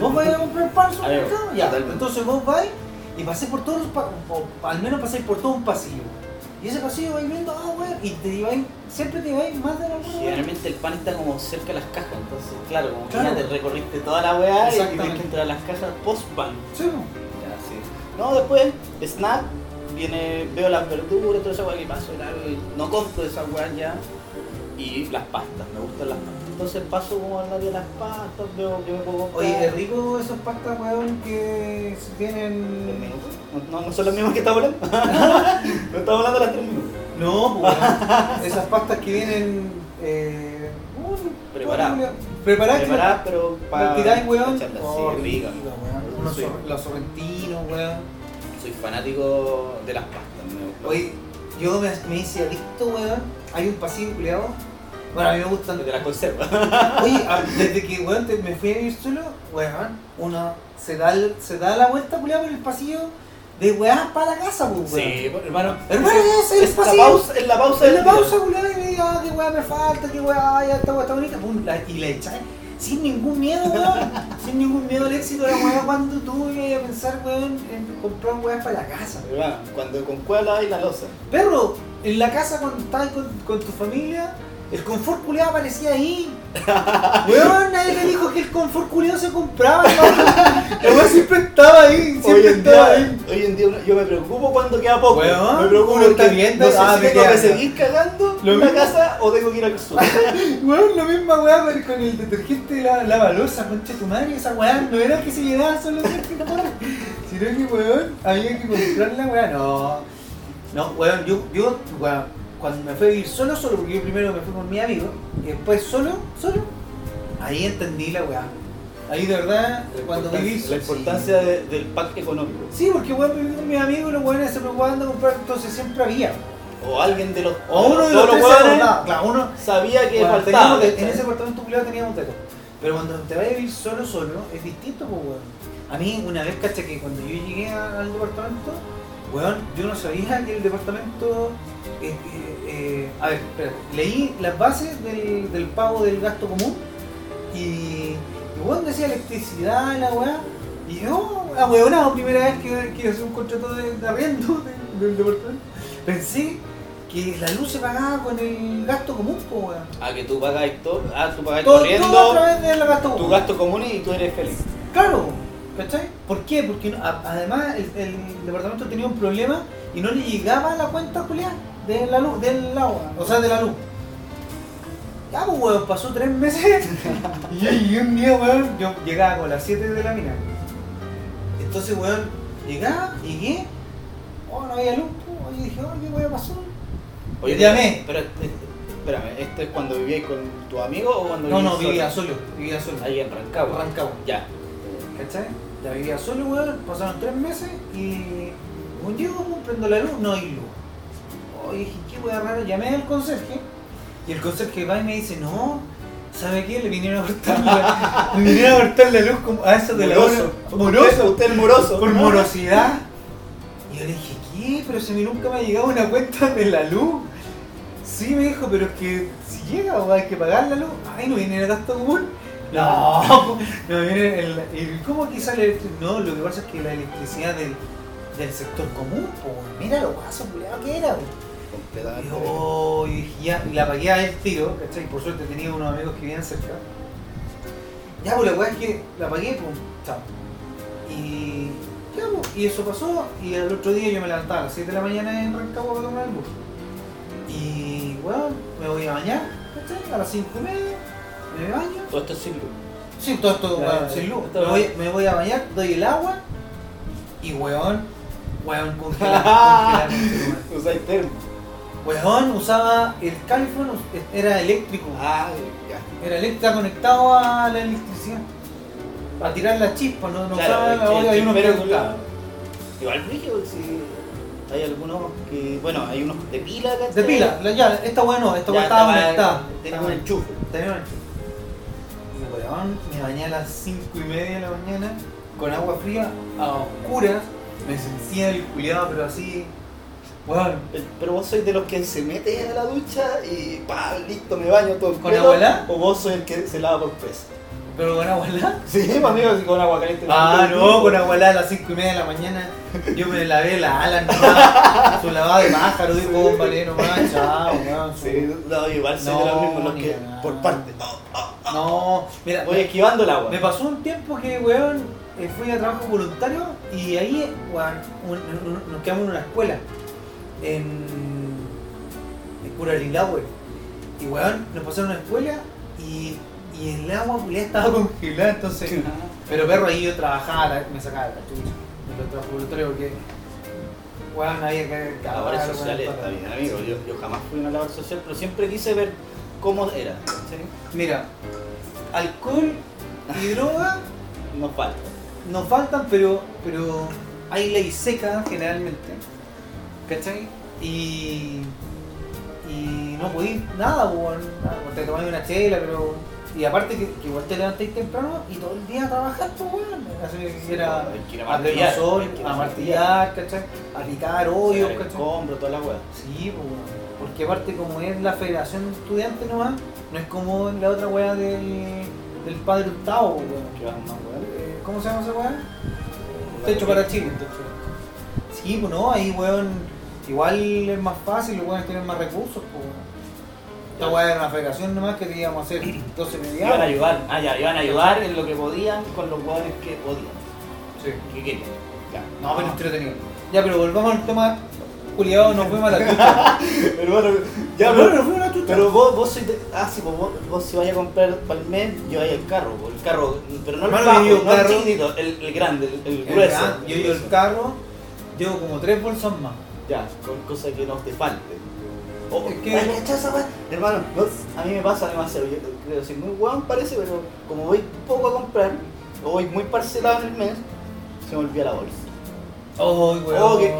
Vos vais a comprar pan al supermercado, ya. totalmente. Entonces vos vais y pasáis por todos los pa- o al menos pasáis por todo un pasillo. Y ese pasillo vais viendo, ah, weón, y te lleváis, siempre te lleváis más de la weá. Generalmente el pan está como cerca de las cajas, entonces, claro, como que ya te recorriste toda la weá y tienes que entrar a las cajas post-pan. Sí. Ya, sí. No, después, snack, viene, veo las verduras, toda esa weá que paso, no compro esas weas ya. Y las pastas, me gustan las pastas. Entonces paso como al área de las pastas, veo que me puedo comprar. Oye, es rico esos pastas, weón, que ¿Tres tienen... minutos? No, no, son las mismas que estamos hablando. *laughs* no estamos hablando de las tres minutos. No, pues, weón. esas pastas que vienen... Eh... uy, Preparadas. Preparadas. Preparadas, pero para tiráis, weón. Oh, rica. Sí. sor- Los sorrentinos, weón. Soy fanático de las pastas. me- Oye, yo me, me hice adicto, weón. Hay un pasillo culiado. Bueno, a mí me gustan. de las conservas. *laughs* Oye, a- desde que weón, te- me fui a vivir solo, weón, uno se da, el- se da la vuelta culiado por el pasillo de weón para la casa, pues, weón. Sí, hermano. Hermano, es el es la pausa, es la pausa En la pausa, culiado, y me diga, ah, qué weón me falta, qué ah, ya esta está bonita, pum, la- y le echáis sin ningún miedo, weón. sin ningún miedo al éxito de la weón cuando tú ibas a pensar, weón, en comprar weón para la casa. Hermano, Cuando con cuela y la losa. Perro, en la casa cuando estabas con, con tu familia, el confort culiado aparecía ahí. *laughs* Weón, nadie te dijo que el confort culiado se compraba. El weón siempre estaba ahí, siempre Hoy en, estaba día, ahí. hoy en día yo me preocupo cuando queda poco. Weón, me preocupo uno está viendo, no sé ah, si me tengo que seguir cagando Lo en la mismo. casa o tengo que ir al sur. *laughs* Weón, la misma weá con, el detergente de la, la balosa, concha tu madre, esa weá no era que se llegaba solo hacer sino que weón, había que comprar la weá, no. No, weón, yo, yo, weón, cuando me fui a vivir solo, solo, porque yo primero me fui con mi amigo, y después solo, solo, ahí entendí la weá. Ahí de verdad, cuando viví la importancia de- del pack económico. Sí, porque weón, viví con mis amigos y los weones se preocupaban de comprar, entonces siempre había. o alguien de los. O uno de los hueones acordaba. Claro, uno. sabía que Bueno, faltaba. teníamos en ese apartamento culiado teníamos de todo. Pero cuando te vas a vivir solo, solo, es distinto, pues, weón. A mí, una vez, caché que cuando yo llegué al departamento, weón, yo no sabía que el departamento. eh, eh, eh, a ver, espérate, leí las bases del, del pago del gasto común y. weón decía electricidad, la weá. Y yo, a weonado, primera vez que, que hice un contrato de, de arriendo del, del departamento, pensé que la luz se pagaba con el gasto común, pues, weón. Ah, que tú pagáis todo. Ah, tú pagáis Todo, corriendo todo a través del gasto común. tu gasto común y tú eres feliz. Claro, ¿cachai? ¿Por qué? Porque no- a- además el, el departamento tenía un problema y no le llegaba la cuenta Julián de la luz, del agua, o sea, de la luz. Ya, pues, weón, pasó tres meses *laughs* y yo llegué un día, weón, yo llegaba con las 7 de la mina. Entonces, weón, llegaba, llegué, oh, no había luz, pues, y dije, oh, ¿qué weón pasó? Oye, Llamé. Pero, este- espérame, ¿esto es cuando vivíais con tu amigo o cuando No, no, vivía solo? solo, vivía solo. Ahí en Rancagua. Rancagua. Ya. ¿Cachai? Ya vivía solo, weón, pasaron tres meses y un día como prendo la luz, no hay luz. Oye, dije, qué weá rara, llamé al conserje y el conserje va y me dice, no, ¿sabe qué? Le vinieron a cortar la, *laughs* le vinieron a cortar la luz como a eso de la hora. Moroso. Usted es moroso. por morosidad. Y yo le dije, ¿qué? Pero si a mí nunca me ha llegado una cuenta de la luz. Sí, me dijo, pero es que si llega, o hay que pagar la luz. Ay, no viene el gasto común. No, *laughs* no viene el, el- ¿Cómo que sale? No, lo que pasa es que la electricidad del, del sector común, pues, mira lo guaso, que era, pues. Y Completamente. yo, y dije, ya, y la pagué a él tiro, ¿cachai? Por suerte tenía unos amigos que vivían cerca. Ya, pues la weá es que la pagué, pues, chao. Y ya, pues, y eso pasó, y el otro día yo me levantaba a las 7 de la mañana en Rancagua para tomar el bus. Y, bueno, me voy a bañar, ¿cachai? A las 5 y media, me baño. Todo esto es sin luz. Sí, todo esto, ya, sin luz. Me voy, me voy a bañar, doy el agua, y weón, weón, congelado. *laughs* Usáis termo. Weón usaba el califón, era eléctrico. Ah, ya. Era eléctrico, conectado a la electricidad. Para tirar la chispa, no, no Claro, usaba la olla y uno. Igual brillo, si hay algunos que. Bueno, hay unos de pila, ¿cachai? De pila, la- ya, esta weá no, esta weá estaba conectada. Tiene un enchufe. Tenía un enchufe. Weón, me bañé a las 5 y media de la mañana con agua fría, a oscuras, me sentía el culiado, pero así. Weón, El- Pero vos sois de los que se mete a la ducha y pa, listo, me baño todo ¿Con completo, abuela? O vos sois el que se lava por peso. Pero con agua helada. *laughs* Sí, pues, amigo, con agua caliente. Ah, no, con agua helada a las 5 y media de la mañana. Yo me lavé la ala, nomás, su lavada de pájaro, dijo un baleno más, *laughs* chao, weón. Sí, no, igual soy de los mismos, los ni que por parte. oh, oh, No, mira, voy esquivando el agua. me pasó un tiempo que, weón, eh, fui a trabajo voluntario y ahí, weón, un- un- nos quedamos en una escuela, en, en Curarilahue. Y, weón, nos pasaron a una escuela y, y el agua ya estaba congelada, entonces... Pero perro ahí yo trabajaba, la- me sacaba la chucha. De los voluntarios porque. Weón, había que Labores cagar, sociales está bien, amigo. Yo, yo jamás fui a una labor social, pero siempre quise ver cómo era. Mira, alcohol y *laughs* droga Nos falta. nos faltan, pero, pero hay ley seca generalmente. ¿Cachai? Y. Y no podéis nada, weón. Te tomáis una chela, pero. Y aparte que, que igual te levantáis temprano y todo el día a trabajar, pues weón. Así que era ir a sol, a martillar, ¿cachai? A picar hoyos, ¿cachai? escombro, toda la weá. Sí, pues, weón. porque aparte como es la federación de estudiantes nomás, no es como la otra weá del, del padre pues, weón. Eh, ¿Cómo se llama esa weá? Techo para Chile. Sí, pues no, ahí weón, igual es más fácil, los weones tienen más recursos, pues weón. Esta weá era una federación nomás que teníamos a hacer 12 Iban a mediados. ayudar, ah, ya, iban a ayudar en lo que podían con los jugadores que podían. Sí. Que querían. Ya. No, pero entretenido. Ya, pero volvamos al tema. Culiado, nos fuimos a la chucha. *laughs* Pero bueno, ya, Pero nos fuimos a la chucha. pero vos, vos sois de, ah, sí, pues vos, vos si vais a comprar para el mes, lleváis el carro, pues, el carro, pero no el Hermano, bajo, no el carro- chiquitito, el, el grande, el, el El grueso. gran- Yo llevo el carro, llevo como tres bolsas más. Ya, con cosas que no te falten. O, Es que-. Hermano, no, a mí me pasa demasiado. Yo creo que soy muy weón, parece, pero como voy poco a comprar, o voy muy parcelado en el mes, se me olvida la bolsa. Oh, weón. Oh, que-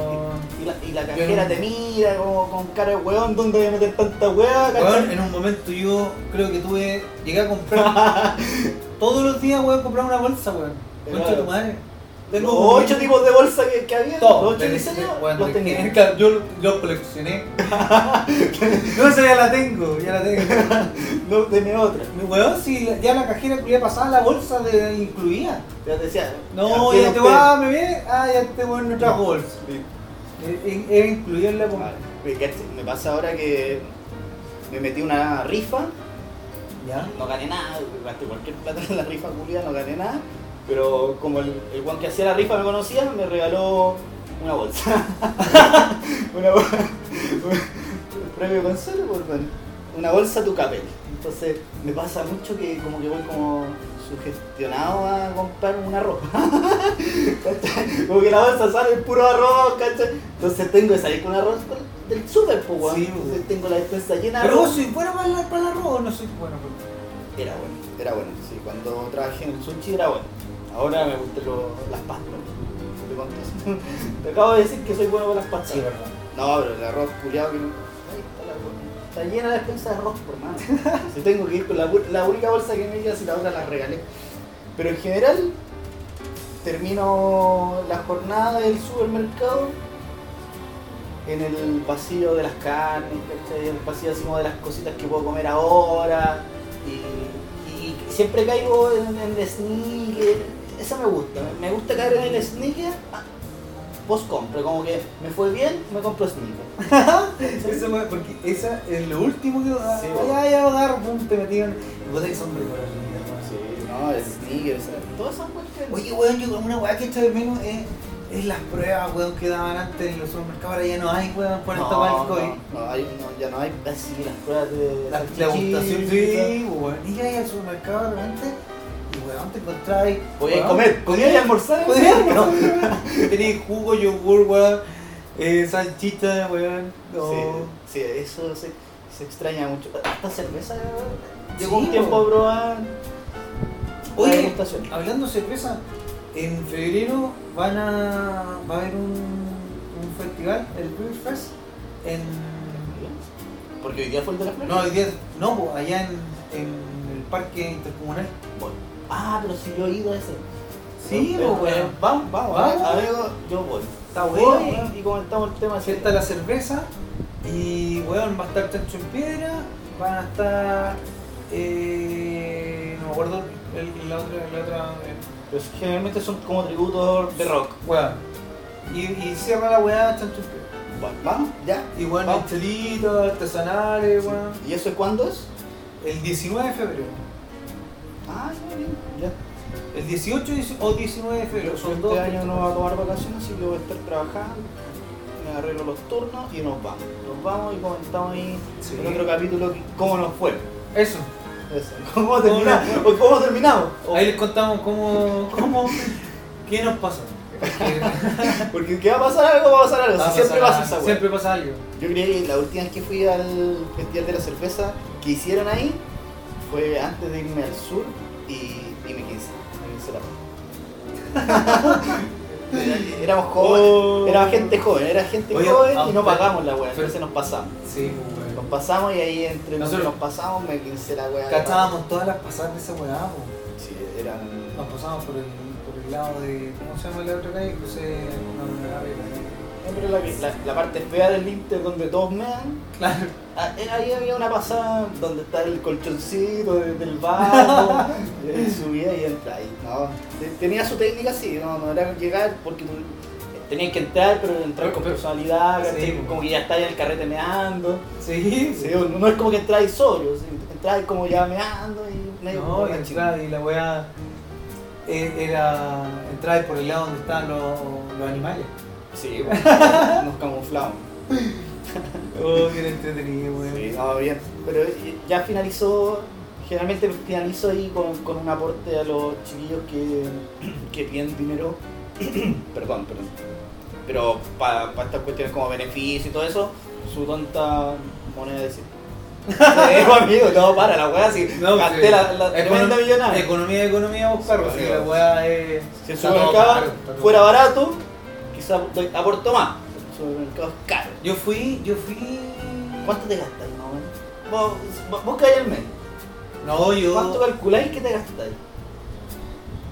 Y la, y la cajera te mira como con cara de weón, ¿dónde voy a meter tanta weá? Weón, en un momento yo creo que tuve, llegué a comprar *laughs* todos los días, weón, comprar una bolsa, weón. Concha tu madre. Los como ocho tipos de bolsa que, que había, Todos. los ocho diseños, los tenía. Yo los coleccioné. *laughs* no, esa ya la tengo, ya la tengo. *laughs* No tenía otra. Mi weón, si la- ya la cajera que pasaba la bolsa de incluía. Ya te decía. No, ya te va, me ve, ah, ya te weón no trajo bolsa. Sí. Eh, eh, Era incluir en la compra. Me pasa ahora que me metí una rifa, ¿Ya? no gané nada, gasté cualquier plata en la rifa culia, no gané nada, pero como el, el guan que hacía la rifa me conocía, me regaló una bolsa. *laughs* una bolsa. premio consuelo por bueno, una bolsa tu capel. Entonces me pasa mucho que como que voy como sugestionado a comprar un arroz. ¿Cachai? *laughs* como que la bolsa sale el puro arroz, ¿cachai? Entonces tengo que salir con arroz del súper, pues, weón. Sí, Entonces weón. tengo la despensa llena de Pero vos sois bueno para, la, para el arroz o no soy bueno para Era bueno, era bueno. Sí, cuando trabajé en el sushi era bueno. Ahora me gustan las pastas. *laughs* ¿Te acabo de decir que soy bueno con las pastas. Sí, verdad. No, pero el arroz culiado que no. Ahí está la bolsa. Está llena la despensa de arroz, por mano. *laughs* Si tengo que ir con la, la única bolsa que me queda, si la otra la regalé. Pero en general, termino la jornada del supermercado en el pasillo de las carnes, ¿cachai? En el pasillo así como de las cositas que puedo comer ahora. Y, y siempre caigo en, en el sneaker. Eso me gusta. Me gusta caer en el sneaker post compra. Como que me fue bien, me compro sneaker. *laughs* Me- porque esa es lo último que. Ah, Sí, ya, ya, agarro, pum, te metieron. Y vos Sí, no, el sneaker, o sea, todas esas cosas Oye, weón, yo con una weá que echa de menos es, es las pruebas, weón, que daban antes en los supermercados. Ahora ya no hay, weón, por esta weá del COVID. no, hay, ya no hay así las pruebas de La, la salchichita. gustación, sí, weón. Y ya al supermercado y weón, te encontráis. Weón, comer, comía y almorzar. Podías, jugo, yogur, weón, eh, salchicha, weón. No. Sí, sí, eso se, se extraña mucho. Hasta cerveza llegó Sí, un tiempo po. a probar. Oye, hablando de cerveza, en febrero van a, va a haber un, un festival, el Beer Fest, en... Porque hoy día fue el de la flor. No, hoy día, no, allá en, en el Parque Intercomunal. Bueno. Ah, pero si yo he ido a ese. Sí, eh, weón. Vamos, vamos. Vamos. Yo voy. Está bueno, weón. y comentamos el tema. Está la cerveza y, weón, va a estar Chancho en Piedra, van a estar... Eh, no me acuerdo el- la otra... La otra eh, Pues generalmente son como tributos de rock. weón. Y, y cierra la weá Chancho en Piedra. Bueno, vamos, ya. Y chelitos, artesanales, weón. ¿Y eso es cuándo es? El 19 de febrero. Ah, bien, ya. El 18 o 19 de febrero. Son este dos. año no va a tomar vacaciones, así que voy a estar trabajando. Me arreglo los turnos y nos vamos. Nos vamos y comentamos ahí Sí. en otro capítulo que- cómo nos fue. Eso. Eso. *laughs* ¿Cómo terminamos? ¿O ¿Cómo terminamos? Ahí les contamos cómo, cómo qué nos pasó. *laughs* Porque ¿qué va a pasar algo? Va a pasar algo. va a Si siempre pasar pasa algo, esa. Siempre pasa algo. Yo creo que la última vez que fui al Festival de la Cerveza que hicieron ahí fue antes de irme al sur y, y me quince. Me la *laughs* Éramos jóvenes, Oh. era gente joven, era gente Oye, joven y no pagamos la weá, entonces nos pasamos. Sí, Nos pasamos y ahí entre Nosotros- nos pasamos me quince la weá. Cachábamos todas las pasadas de esa weá. Sí, eran. Nos pasamos por el, por el lado de. ¿Cómo se llama la otra calle? Crucé. No, no, no, la, la, la parte fea del Inter donde todos mean. Claro. Ah, eh, Ahí había una pasada donde está el colchoncito de- del barco, y *laughs* subía y entra ahí. No, te- tenía su técnica así, no, no era llegar porque tenías que entrar, pero entrar con personalidad, como que ya está en el carrete meando. Sí, Sí, no, es como que entráis sobrio, entráis como ya meando y medio No, y, claro, y la weá eh, era entrar por el lado donde estaban los, los animales. Sí, pues, nos camuflamos. *laughs* Oh, bien entretenido, weón. Sí, no, bien. Pero ya finalizó, generalmente finalizo ahí con, con un aporte a los chiquillos que, que piden dinero. *clears throat* perdón, perdón. Pero para estas cuestiones como beneficio y todo eso, su tonta moneda de 100. *laughs* Sí, pues, amigo, no, para la weá, si No, gasté sí. la, la tremenda millonada. Economía, economía, buscar, Sí, si la weá es. Si el supermercado fuera barato, quizás aporto más. supermercado es caro. Yo fui, yo fui. ¿Cuánto te gastáis más o menos? Vos, vos, vos caes al mes. No, yo. ¿Cuánto calculáis que te gastáis?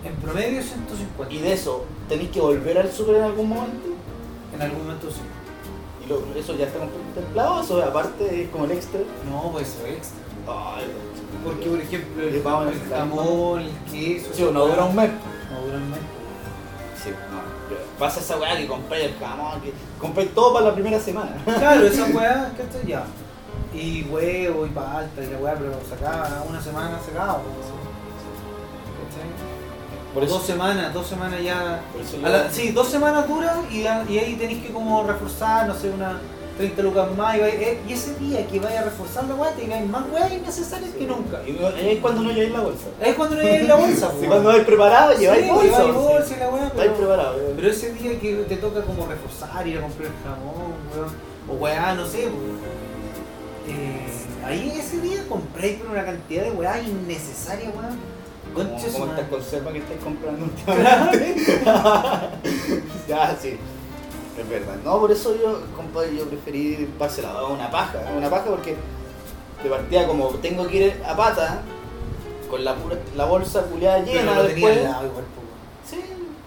En promedio 150. Y de eso, ¿tenéis que volver al super en algún momento? En algún momento sí. ¿Y lo- eso ya está contemplado? ¿Eso aparte es como el extra? No, pues eso es extra. Ay, Porque, por ejemplo, el, jamón, el queso. Sí, no dura un mes. No dura un mes. Sí, no. Pasa esa weá que compráis el jamón, que compráis todo para la primera semana. *laughs* Claro, esa weá, ¿cachai? Ya. Y huevo y palta y la weá, pero sacaba una semana sacaba. ¿Cachai? Por eso, dos semanas, dos semanas ya. por eso A yo- la- sí, dos semanas duran y, y ahí tenéis que como reforzar, no sé, una 30 lucas más. Y, eh, y ese día que vaya a reforzar la weá, tengáis más weá innecesarias que nunca. Y no- es cuando no lleváis la bolsa. Es cuando no lleváis la bolsa, *laughs* pues. cuando vais preparado, lleváis Sí, bolsa. lleváis sí. bolsa y la weá, Estáis pero, preparados. eh. pero ese día que te toca como reforzar, ir a comprar el jamón, weón, o weá, no sé, eh, ahí ese día compré por una cantidad de weá innecesaria, weón. Como, Concha como estas conservas que estáis comprando *laughs* últimamente. *laughs* ya, sí. Es verdad. No, por eso yo, compadre, yo preferí parcelado a una paja. A una paja porque de partida como tengo que ir a pata, con la, pura, la bolsa culiada Pero llena lo tenía después. al lado igual, weón. Sí,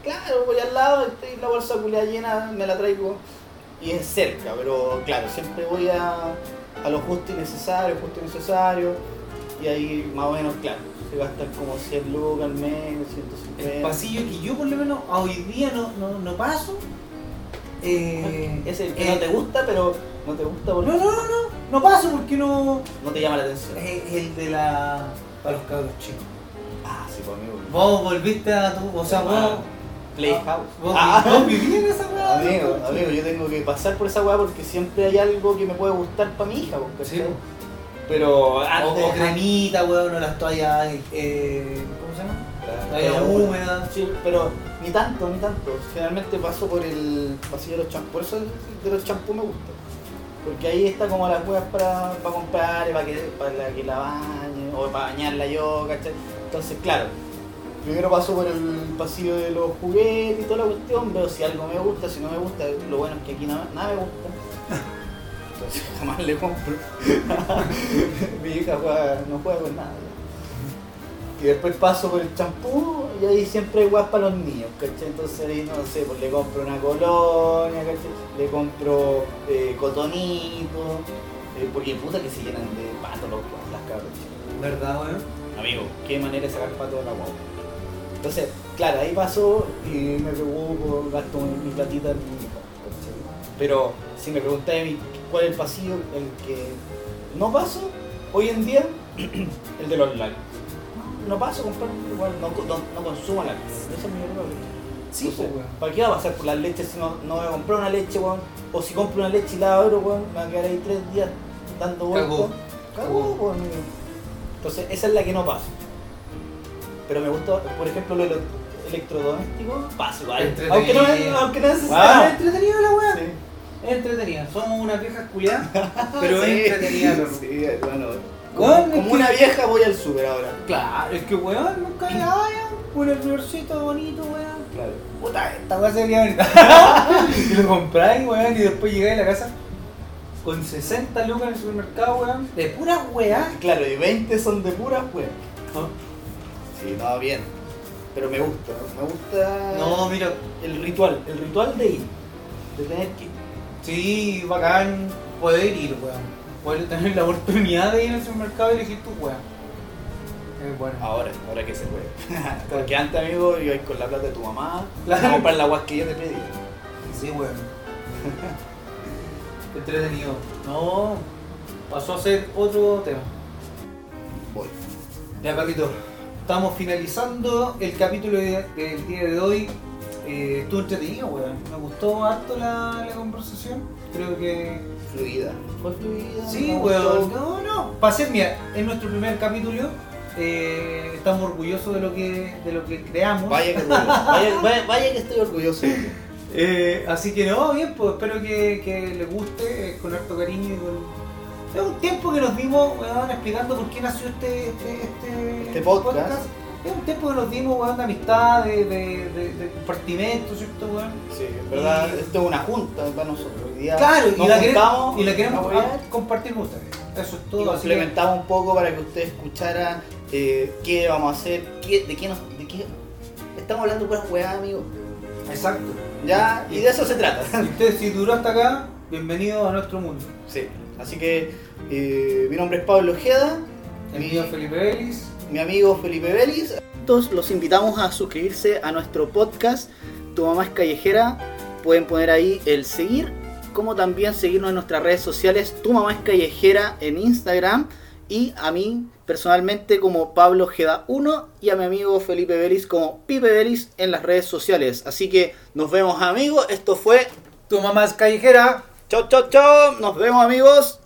claro, voy al lado, estoy- la bolsa culiada llena, me la traigo y es cerca, pero claro, siempre voy a, a lo justo y necesario, justo y necesario, y ahí más o menos, claro, se gastan como 100 lucas al mes, 150. El pasillo que yo por lo menos a hoy día no, no, no paso. Eh, Es el que eh, no te gusta, pero no te gusta porque No, no, no, no, no paso porque no. no te llama la atención. Es el de la. para los cabros chicos. Ah, sí, por mí. Vos volviste a tu. O sea, vos. Ah, Playhouse. Vos, Ah. vos vivís en esa weá. Amigo, amigo, yo tengo que pasar por esa weá porque siempre hay algo que me puede gustar para mi hija, porque Sí, Pero antes. o cremita, weón, o las toallas. Eh, ¿Cómo se llama? Toalla Toalla húmeda. Sí, pero ni tanto, ni tanto. Generalmente paso por el pasillo de los champús. Por eso de los champús me gusta. Porque ahí está como las weas para, para comprar, para que, para que la bañe, o para bañarla yo, ¿cachai? Entonces, claro, primero paso por el pasillo de los juguetes y toda la cuestión, veo si algo me gusta, si no me gusta, lo bueno es que aquí nada, nada me gusta. Entonces *laughs* jamás le compro. *laughs* Mi hija juega- no juega con nada. Y después paso por el champú y ahí siempre hay guas para los niños, ¿cachai? Entonces ahí no sé, pues le compro una colonia, ¿cachai? Le compro eh, cotonito, eh, porque puta que se llenan de pato los, las cabras. ¿Verdad, weón? Amigo, qué manera de sacar pato de la guagua. Entonces, claro, ahí paso y me preocupo, gasto mi, platita en mi ¿cachai? Pero si me preguntáis cuál es el pasillo, el que no paso hoy en día, *clears throat* el de los lácteos. No paso a comprar, igual no, no, no consumo lácteos. Ese es mi error. Sí, pues, weón. ¿Para qué va a pasar por las leches si no, no voy a comprar una leche, weón? O si compro una leche y la abro, weón, me va a quedar ahí tres días dando vueltas. Cagó. Cagó, weón. Entonces, esa es la que no paso. Pero me gusta, por ejemplo, lo de los electrodomésticos, paso igual. Entretenido. Aunque no, es- aunque no es Ah, necesario. es entretenido la weá. Sí. Es entretenida. Somos unas viejas culiadas, *laughs* pero Sí, es entretenida. Sí, bueno. Como, es como que- una vieja voy al súper ahora. Claro, es que weón, nunca me vaya. Un florcito bonito, weón. Claro. Puta, esta weá sería bonita. *laughs* y lo compráis, weón, y después llegáis a la casa con 60 lucas en el supermercado, weón. De pura weá. Claro, y 20 son de puras weas. Sí, no, bien. Pero me gusta, me gusta No, mira, el ritual, el ritual de ir, de tener que ir. sí, bacán poder ir, weón. Poder tener la oportunidad de ir al supermercado y elegir tu weón. Es bueno. Ahora, ahora que se puede. *laughs* Porque antes, amigo, ibas con la plata de tu mamá Claro. a comprar la guas que yo te. Sí, weón. Entretenido. No, pasó a ser otro tema. Voy. Ya, Paquito, estamos finalizando el capítulo de- del día de hoy. Eh, estuvo entretenido, weón. Me gustó harto la, la conversación. Creo que. Fluida. Fue fluida. Sí, weón. No, no. Para ser, mira, es nuestro primer capítulo. eh, estamos orgullosos de lo que, de lo que creamos. Vaya que, *laughs* vaya, vaya, vaya que estoy orgulloso. Eh, así que no, bien, pues espero que, que les guste, eh, con harto cariño y con. Es un tiempo que nos dimos weón, explicando por qué nació este, este, este, Este podcast. Es un tiempo que nos dimos, weón, de amistad, de, de, de, de compartimento, ¿cierto, weón? Sí, en verdad, Y- esto es una junta para nosotros. Hoy día Claro, y la, queremos, y la queremos compartir con ustedes. Eso es todo. y que- un poco para que ustedes escucharan eh, qué vamos a hacer, qué, de qué nos. De qué... Estamos hablando puras weas, amigo. Exacto. Ya, y de eso se trata. Y usted, si duró hasta acá, bienvenido a nuestro mundo. Sí, así que eh, mi nombre es Pablo Ojeda, El mi, mío es Felipe Vélez. Mi amigo Felipe Vélez. Todos los invitamos a suscribirse a nuestro podcast Tu mamá es callejera. Pueden poner ahí el seguir, como también seguirnos en nuestras redes sociales Tu mamá es callejera en Instagram y a mí personalmente como Pablo Ojeda 1 y a mi amigo Felipe Vélez como Pipe Vélez en las redes sociales. Así que nos vemos amigos, esto fue Tu mamá es callejera. Chau, chau, chau. Nos vemos amigos.